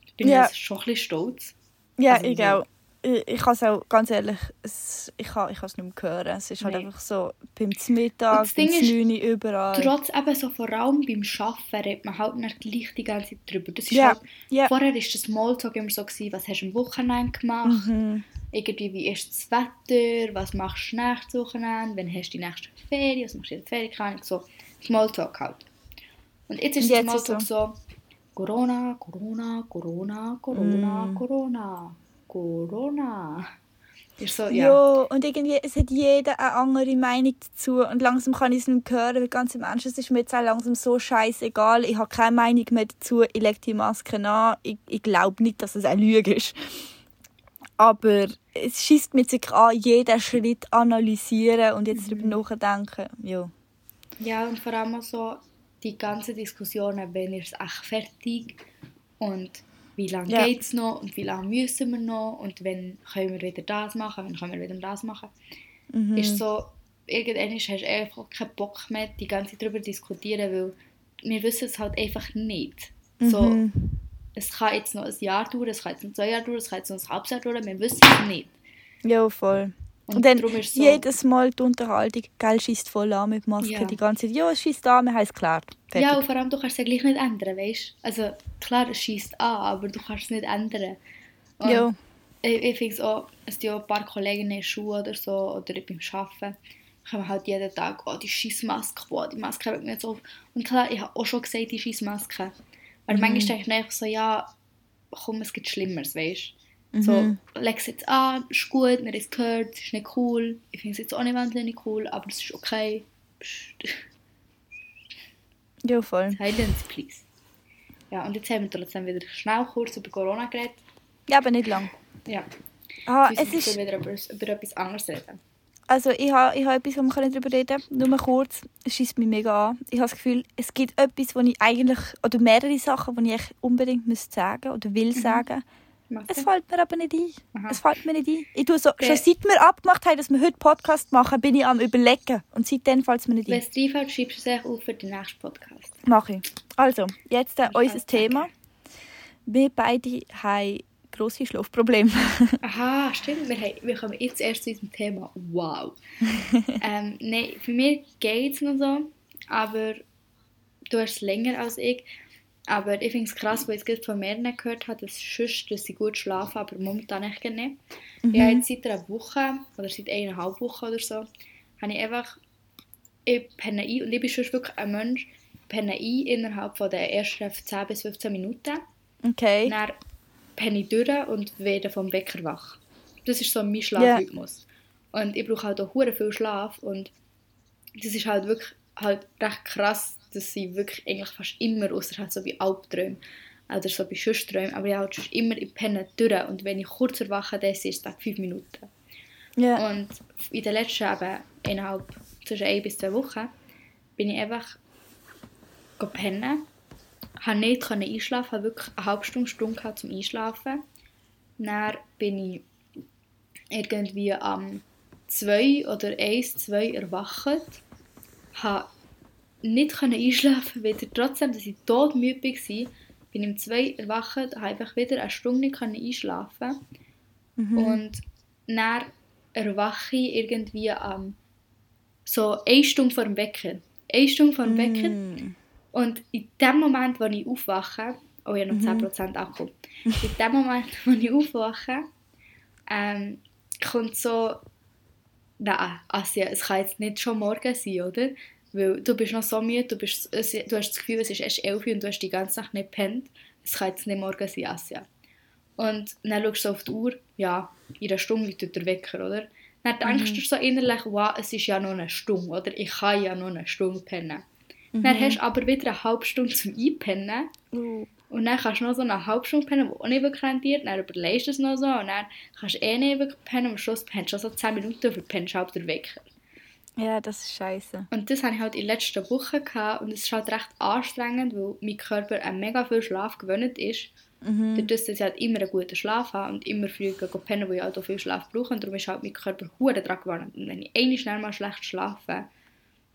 Ich bin Ja. jetzt schon ein bisschen stolz. Ja, Also, ich auch. Ich, ich kann es auch, ganz ehrlich, es, ich kann es nicht mehr hören. Es ist halt Nein. einfach so, beim Mittag, das beim Ding ist, 9 Uhr, überall. Trotz eben so vor allem beim Arbeiten redet man halt nicht gleich die ganze Zeit drüber. Das ist Ja, halt, ja. Vorher war das Smalltalk immer so, gewesen, was hast du am Wochenende gemacht, Mhm. irgendwie wie ist das Wetter, was machst du nächstes Wochenende, wann hast du die nächste Ferien, was machst du in der Ferien, so Smalltalk halt. Und jetzt ist ist Smalltalk so, Corona, Corona, Corona, Corona, Mm. Corona, Corona. Ist so, Ja. ja. und irgendwie, es hat jeder eine andere Meinung dazu und langsam kann ich es nicht hören, weil ganz im es ist mir jetzt auch langsam so scheißegal, ich habe keine Meinung mehr dazu, ich lege die Maske an, ich, ich glaube nicht, dass es eine Lüge ist. Aber es schießt mit sich an, jeden Schritt analysieren und jetzt darüber nachdenken, ja. Ja, und vor allem so die ganzen Diskussionen, wenn ist es echt fertig und wie lange Ja. geht es noch und wie lange müssen wir noch und wenn können wir wieder das machen, wenn können wir wieder das machen. Mhm. Ist so, irgendwann hast du einfach keinen Bock mehr, die ganze Zeit darüber zu diskutieren, weil wir wissen es halt einfach nicht. So, Mhm. es kann jetzt noch ein Jahr dauern, es kann jetzt noch zwei Jahre dauern, es kann jetzt noch ein halbes Jahr dauern, wir wissen es nicht. Ja, voll. Und, Und dann so, jedes Mal die Unterhaltung, gell, schießt voll an mit Maske Ja. die ganze Zeit. Ja, es schießt an, wir haben es geklärt. Fertig. Ja, und vor allem, du kannst es ja gleich nicht ändern, weißt Also, klar, es schießt an, aber du kannst es nicht ändern. Und ja. Ich, ich finde es auch, es auch ein paar Kollegen in der Schule oder so, oder beim Arbeiten, kommen halt jeden Tag, oh, die Scheissmaske, boah, die Maske hört mir jetzt auf. Und klar, ich habe auch schon gesagt, die Scheissmaske. Aber Mhm. manchmal denke ich so, ja, komm, es gibt Schlimmeres, weißt So, Mhm. leg es jetzt an, ist gut, wir haben es gehört, es ist nicht cool. Ich finde es jetzt auch nicht wahnsinnig cool, aber es ist okay. Psst. Ja, voll. Silence, please. Ja, und jetzt haben wir trotzdem wieder schnell kurz über Corona geredet. Ja, aber nicht lang. Ja, Ah, es müssen ist, wieder über, über etwas anderes reden. also ich habe ich ha etwas, wo wir darüber reden können. Nur mal kurz, es schießt mich mega an. Ich habe das Gefühl, es gibt etwas, wo ich eigentlich, oder mehrere Sachen, die ich unbedingt müsste sagen oder will sagen. Es fällt mir aber nicht ein. Aha. Es fällt mir nicht ein. Ich tue so, schon seit wir abgemacht haben, dass wir heute Podcast machen, bin ich am überlegen. Und seitdem fällt es mir nicht Wenn ein. es reinfällt, schreibst du es auf für den nächsten Podcast. Mache ich. Also, jetzt äh, unser Thema. Wir beide haben grosse Schlafprobleme. Aha, stimmt. Wir, haben, wir kommen jetzt erst zu unserem Thema. Wow. ähm, Nein, für mich geht es noch so, aber du hast es länger als ich. Aber ich finde es krass, weil ich es von mehreren gehört habe, dass, sonst, dass sie gut schlafen, aber momentan nicht. Ich habe jetzt seit einer Woche oder seit eineinhalb Wochen oder so, habe ich einfach, ich penne ein und ich bin sonst wirklich ein Mensch, ich penne ein innerhalb von der ersten 10 bis 15 Minuten. Okay. Dann penne ich durch und werde vom Wecker wach. Das ist so mein Schlafrhythmus. Und ich brauche halt auch hure viel Schlaf und das ist halt wirklich halt recht krass, dass ich wirklich eigentlich fast immer, außer halt so bei Albträumen oder so bei Schussträumen, aber ich halt sonst immer ich penne durch und wenn ich kurz erwache, dann ist es dann 5 Minuten. Ja. Und in den letzten eben innerhalb zwischen ein bis zwei Wochen bin ich einfach pennen, habe nicht können einschlafen, habe wirklich eine halbe Stunde, Stunde gehabt zum Einschlafen. Dann bin ich irgendwie am 2 oder 1, 2 erwacht, habe nicht können einschlafen, wieder trotzdem, dass ich todmüde war, bin ich um 2 erwacht, habe einfach wieder eine Stunde nicht können einschlafen und dann erwache ich irgendwie am so eine Stunde vor dem Wecker. Eine Stunde vor dem Wecker. Mm. Und in dem Moment, wo ich aufwache, oh ja, noch 10% Akku. In dem Moment, wo ich aufwache, ähm, kommt so, nein, Asia, es kann jetzt nicht schon morgen sein, oder? Weil du bist noch so müde, du, bist, du hast das Gefühl, es ist erst 11 Uhr und du hast die ganze Nacht nicht gepennt. Es kann jetzt nicht morgen sein, Asia. Und dann schaust du auf die Uhr, ja, in einer Stunde läutet der Wecker, oder? Dann denkst du so innerlich, wow, es ist ja noch eine Stunde, oder? Ich kann ja noch eine Stunde pennen. Dann hast du aber wieder eine halbe Stunde zum Einpennen. Uh. Und dann kannst du noch so eine halbe Stunde pennen, die auch nicht wirklich rentiert. Dann überlegst du es noch so. Und dann kannst du eh nicht wirklich pennen. Am Schluss pennst du schon so 10 Minuten und pennst halt den Wecker. Ja, das ist scheiße. Und das hatte ich halt in den letzten Wochen. Gehabt. Und es ist halt recht anstrengend, weil mein Körper an mega viel Schlaf gewöhnt ist. Mhm. Dadurch, dass ich halt immer einen guten Schlaf habe und immer früh gehen pennen, weil ich halt auch viel Schlaf brauche. Und darum ist halt mein Körper hure daran gewöhnt. Und wenn ich einmal schnell mal schlecht schlafe,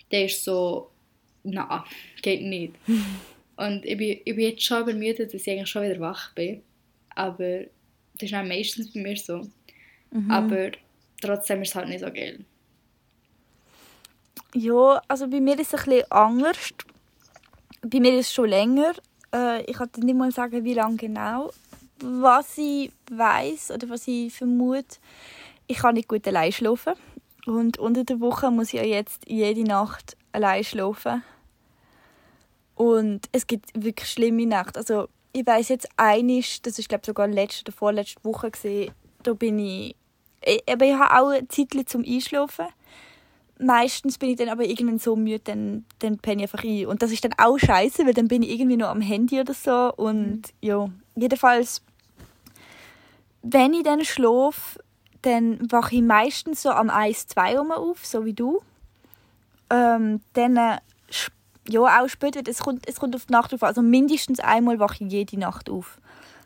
dann ist so, na, geht nicht. Und ich bin, ich bin jetzt schon übermüdet, dass ich eigentlich schon wieder wach bin. Aber das ist dann meistens bei mir so. Aber trotzdem ist es halt nicht so geil. Ja, also bei mir ist es ein bisschen anders. Bei mir ist es schon länger. Äh, ich kann dir nicht mal sagen, wie lange genau. Was ich weiß oder was ich vermute, ich kann nicht gut allein schlafen. Und unter der Woche muss ich ja jetzt jede Nacht allein schlafen. Und es gibt wirklich schlimme Nächte. Also ich weiß jetzt einisch, das ist glaube sogar letzte oder vorletzte Woche gesehen. Da bin ich, ich, aber ich habe auch Zeit zum Einschlafen meistens bin ich dann aber irgendwann so müde, dann, dann penne ich einfach ein. Und das ist dann auch scheiße, weil dann bin ich irgendwie noch am Handy oder so. Und ja, jedenfalls, wenn ich dann schlafe, dann wache ich meistens so am 1, 2 Uhr auf, so wie du. Ähm, dann, äh, ja, auch später, es kommt, es kommt auf die Nacht auf. Also mindestens einmal wache ich jede Nacht auf.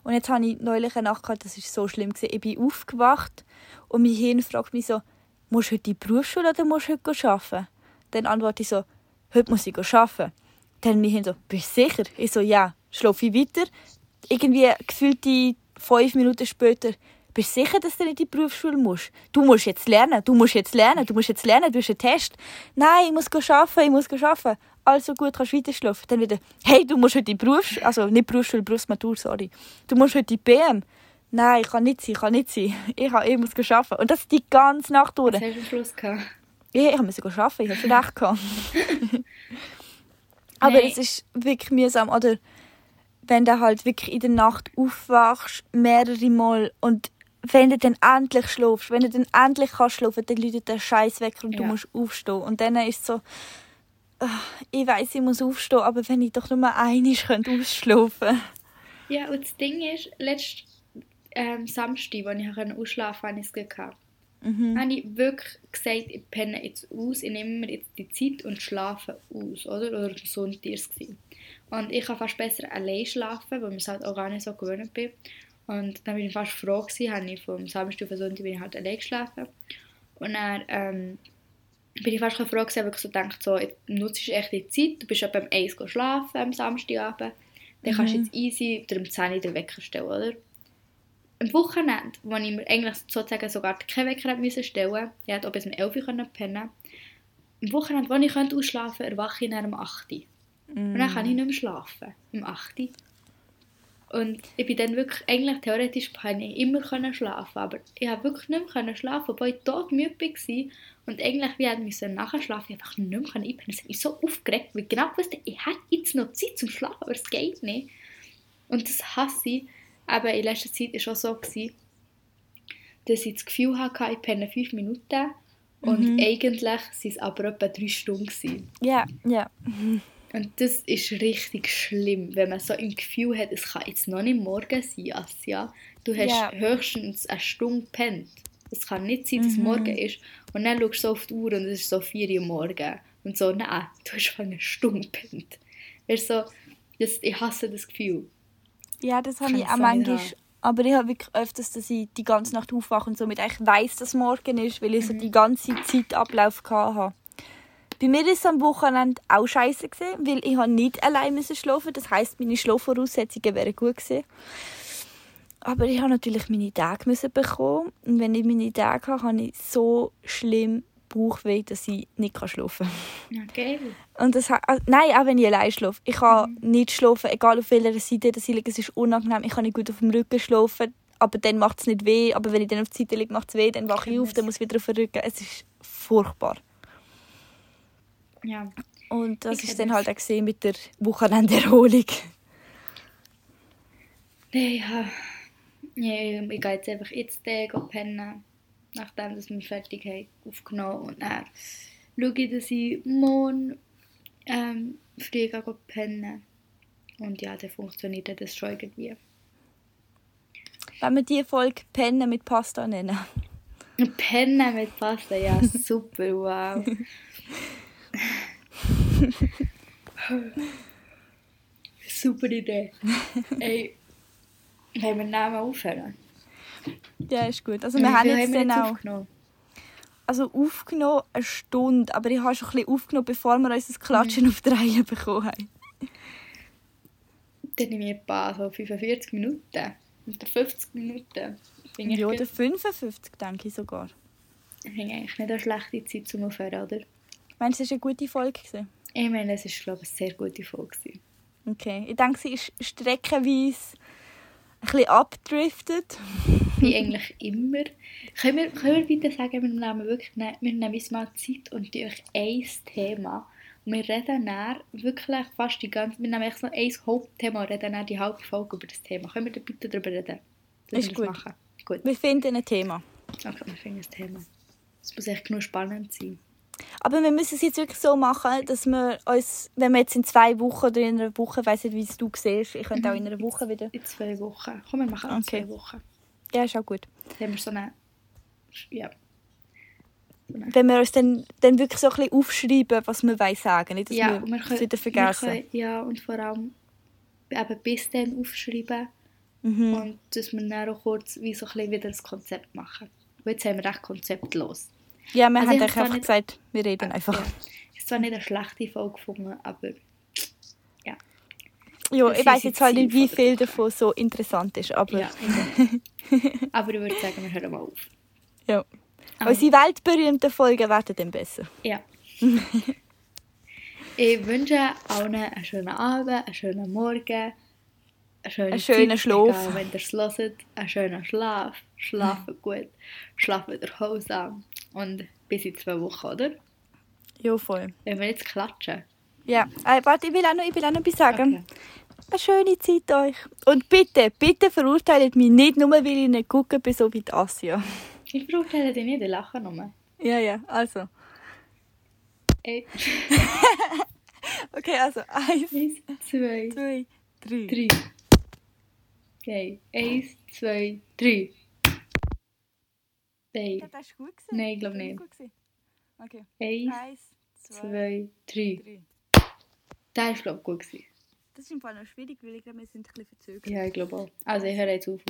Und jetzt habe ich neulich eine Nacht gehabt, das war so schlimm. Gewesen. Ich bin aufgewacht und mein Hirn fragt mich so, musst du heute in die Berufsschule oder musst du heute arbeiten? Dann antworte ich so, heute muss ich arbeiten. Dann Hirn so, bist du sicher? Ich so, ja, schlafe ich weiter. Irgendwie gefühlte fünf Minuten später, bist du sicher, dass du nicht in die Berufsschule musst? Du musst jetzt lernen, du musst jetzt lernen, du musst jetzt lernen, du hast einen Test. Nein, ich muss arbeiten, ich muss arbeiten. Also gut, kannst du weiter schlafen. Dann wieder, hey, du musst heute in die Berufsschule, also nicht Berufsschule, Berufsmatur, sorry. Du musst heute in die BM. Nein, kann nicht sein, kann nicht sein. Ich, habe, ich muss arbeiten. Und das die ganze Nacht durch. Was hast du am Schluss gehabt? Ja, ich musste arbeiten, ich habe schon recht gehabt. Aber Nein. es ist wirklich mühsam. Oder wenn du halt wirklich in der Nacht aufwachst, mehrere Mal und wenn du dann endlich schläfst, wenn du dann endlich kannst schlafen, dann läutet der Scheiß weg und du Ja. musst aufstehen. Und dann ist es so, ah, ich weiß, ich muss aufstehen, aber wenn ich doch nur einmal könnte ausschlafen Ja, und das Ding ist, letzten ähm, Samstag, als ich ausschlafen habe ich es gehabt. Mhm. habe ich wirklich gesagt, ich penne jetzt aus, ich nehme mir jetzt die Zeit und schlafe aus, oder? Oder am Sonntag war es. Und ich kann fast besser allein schlafen, weil ich es halt auch gar nicht so gewöhnt bin. Und dann bin ich fast froh gewesen, habe ich vom Samstag auf den Sonntag bin ich halt allein geschlafen. Und dann ähm, bin ich fast froh gewesen, weil ich so gedacht, so, jetzt nutzt du echt die Zeit, du bist ja beim 1 Uhr schlafen am Samstagabend, dann kannst du Mhm. jetzt easy oder um 10 Uhr den Wecker stellen, oder? Am Wochenende, wo ich mir eigentlich sozusagen sogar keinen Wecker müssen stellen ich hätte auch bis um 11 Uhr können pennen Am Wochenende, wo ich könnte ausschlafen könnte, erwache ich dann um 8 Uhr. Und dann kann ich nicht mehr schlafen, um 8 Uhr. Und ich bin dann wirklich, eigentlich theoretisch hätte ich immer können schlafen aber ich habe wirklich nicht mehr können schlafen, obwohl ich todmüde war. Und eigentlich, wie ich musste nachher schlafen, ich einfach nicht mehr können einpennen. Hat mich so aufgeregt, weil ich genau wusste, ich hätte jetzt noch Zeit zum Schlafen, aber es geht nicht. Und das hasse ich. Aber in letzter Zeit war es auch so, gewesen, dass ich das Gefühl hatte, ich penne 5 Minuten. Und Mhm. eigentlich waren es aber etwa 3 Stunden. Ja, ja. Und das ist richtig schlimm, wenn man so im Gefühl hat, es kann jetzt noch nicht morgen sein, Asja. Du hast Ja. höchstens eine Stunde gepennt. Es kann nicht sein, dass es Mhm. morgen ist. Und dann schaust du so auf die Uhr und es ist so 4 Uhr morgen. Und so, nein, du hast schon eine Stunde gepennt. Weißt du, so, das, ich hasse das Gefühl. Ja, das habe ich auch manchmal. haben. Aber ich habe wirklich öfters, dass ich die ganze Nacht aufwache und somit eigentlich weiss, dass morgen ist, weil ich Mhm. so die ganze Zeitablauf hatte. Bei mir war es am Wochenende auch scheiße, gewesen, weil ich habe nicht allein müssen schlafen Das heisst, meine Schlafvoraussetzungen wären gut gewesen. Aber ich habe natürlich meine Tage müssen bekommen. Und wenn ich meine Tage habe, habe ich so schlimm Bauchweh, dass ich nicht schlafen kann. Geil. Und das, also, nein, auch wenn ich allein schlafe. Ich kann nicht schlafen, egal auf welcher Seite das ich liege. Es ist unangenehm. Ich kann nicht gut auf dem Rücken schlafen, aber dann macht es nicht weh. Aber wenn ich dann auf der Seite liege, macht es weh. Dann wache ich auf, dann muss ich wieder auf den Rücken. Es ist furchtbar. Ja. Und das Ich ist dann halt auch gesehen mit der Wochenenderholung. Nee, ja. ja. Ich gehe jetzt einfach jetzt pennen, nachdem dass wir fertig haben aufgenommen und dann schaue ich, dass ich morgen ähm, früh pennen und ja, dann funktioniert das schon irgendwie. Wenn wir diese Folge Pennen mit Pasta nennen. Pennen mit Pasta, ja super, wow. super Idee. Ey, wollen wir Namen aufhören? Ja, ist gut. Also wir haben jetzt dann auch aufgenommen? also aufgenommen eine Stunde, aber ich habe schon ein bisschen aufgenommen, bevor wir unser Klatschen Mhm. auf die Reihe bekommen haben. Dann nehme ich etwa so 45 Minuten. Oder 50 Minuten. Finde Ja, oder 55, denke ich sogar. finde ich eigentlich nicht eine schlechte Zeit zum Aufhören, oder? Meinst du, es war eine gute Folge? Gewesen? Ich meine, es war, glaube ich, eine sehr gute Folge. gewesen. Okay. Ich denke, sie ist streckenweise bisschen abgedriftet. Wie eigentlich immer. Können wir, können wir bitte sagen, wir nehmen wirklich ne, wir nehmen uns mal Zeit und euch ein Thema. Und wir reden dann wirklich fast die ganze wir nehmen echt so ein Hauptthema und reden dann die halbe Folge über das Thema. Können wir da bitte darüber reden? Dass Ist das gut. machen? Gut. Wir finden ein Thema. Okay, wir finden das Thema. Es muss echt genug spannend sein. Aber wir müssen es jetzt wirklich so machen, dass wir uns, wenn wir jetzt in zwei Wochen oder in einer Woche, ich weiss nicht, wie es du siehst, ich könnte auch in einer Woche wieder. In zwei Wochen. Komm, wir machen in Okay. zwei Wochen. Ja, ist auch gut. Dann haben wir so eine... Ja. Wenn wir uns dann, dann wirklich so ein bisschen aufschreiben, was wir wollen sagen, nicht, dass ja, wir wir es können, wieder vergessen. Können, ja, und vor allem eben bis dann aufschreiben Mhm. und dass wir dann auch kurz wie so ein bisschen wieder das Konzept machen. Und jetzt haben wir recht konzeptlos. Ja, wir Also haben euch einfach nicht- gesagt, wir reden Ja. einfach. Ist zwar nicht eine schlechte Folge gefunden, aber Ja, Das ich weiß jetzt halt nicht, wie viel davon so interessant ist, aber ja. aber ich würde sagen, wir hören mal auf. ja. Ah. Unsere weltberühmten Folgen werden dann besser. Ja. ich wünsche allen einen schönen Abend, einen schönen Morgen, einen schönen, Einen schönen Schlaf. egal, wenn ihr es hört, einen schönen Schlaf. Schlafen gut, schlafen erholsam. Und bis in zwei Wochen, oder? Ja, voll. Wenn wir jetzt klatschen. Ja, äh, warte, ich will auch noch, ich will auch noch etwas sagen. Okay. Eine schöne Zeit euch. Und bitte, bitte verurteilt mich nicht, nur weil ich nicht gucken bin, so wie die Asia. Ich verurteile dich nicht, ich lache nur. Ja, ja, also. Ey. Okay, also eins, Eins, zwei, zwei, drei. drei. Okay. Eins, zwei, drei. Nein. Ja, das ist gut gewesen. Nein, ich glaube nicht. gut gewesen. Okay. Eins, Eins, zwei, zwei, drei. drei. Das ist, glaube ich, gut gewesen. Das ist im Fall noch schwierig, weil ich glaube, wir sind ein bisschen verzögert. Ja, ich glaube auch. Also, ich höre jetzt auf.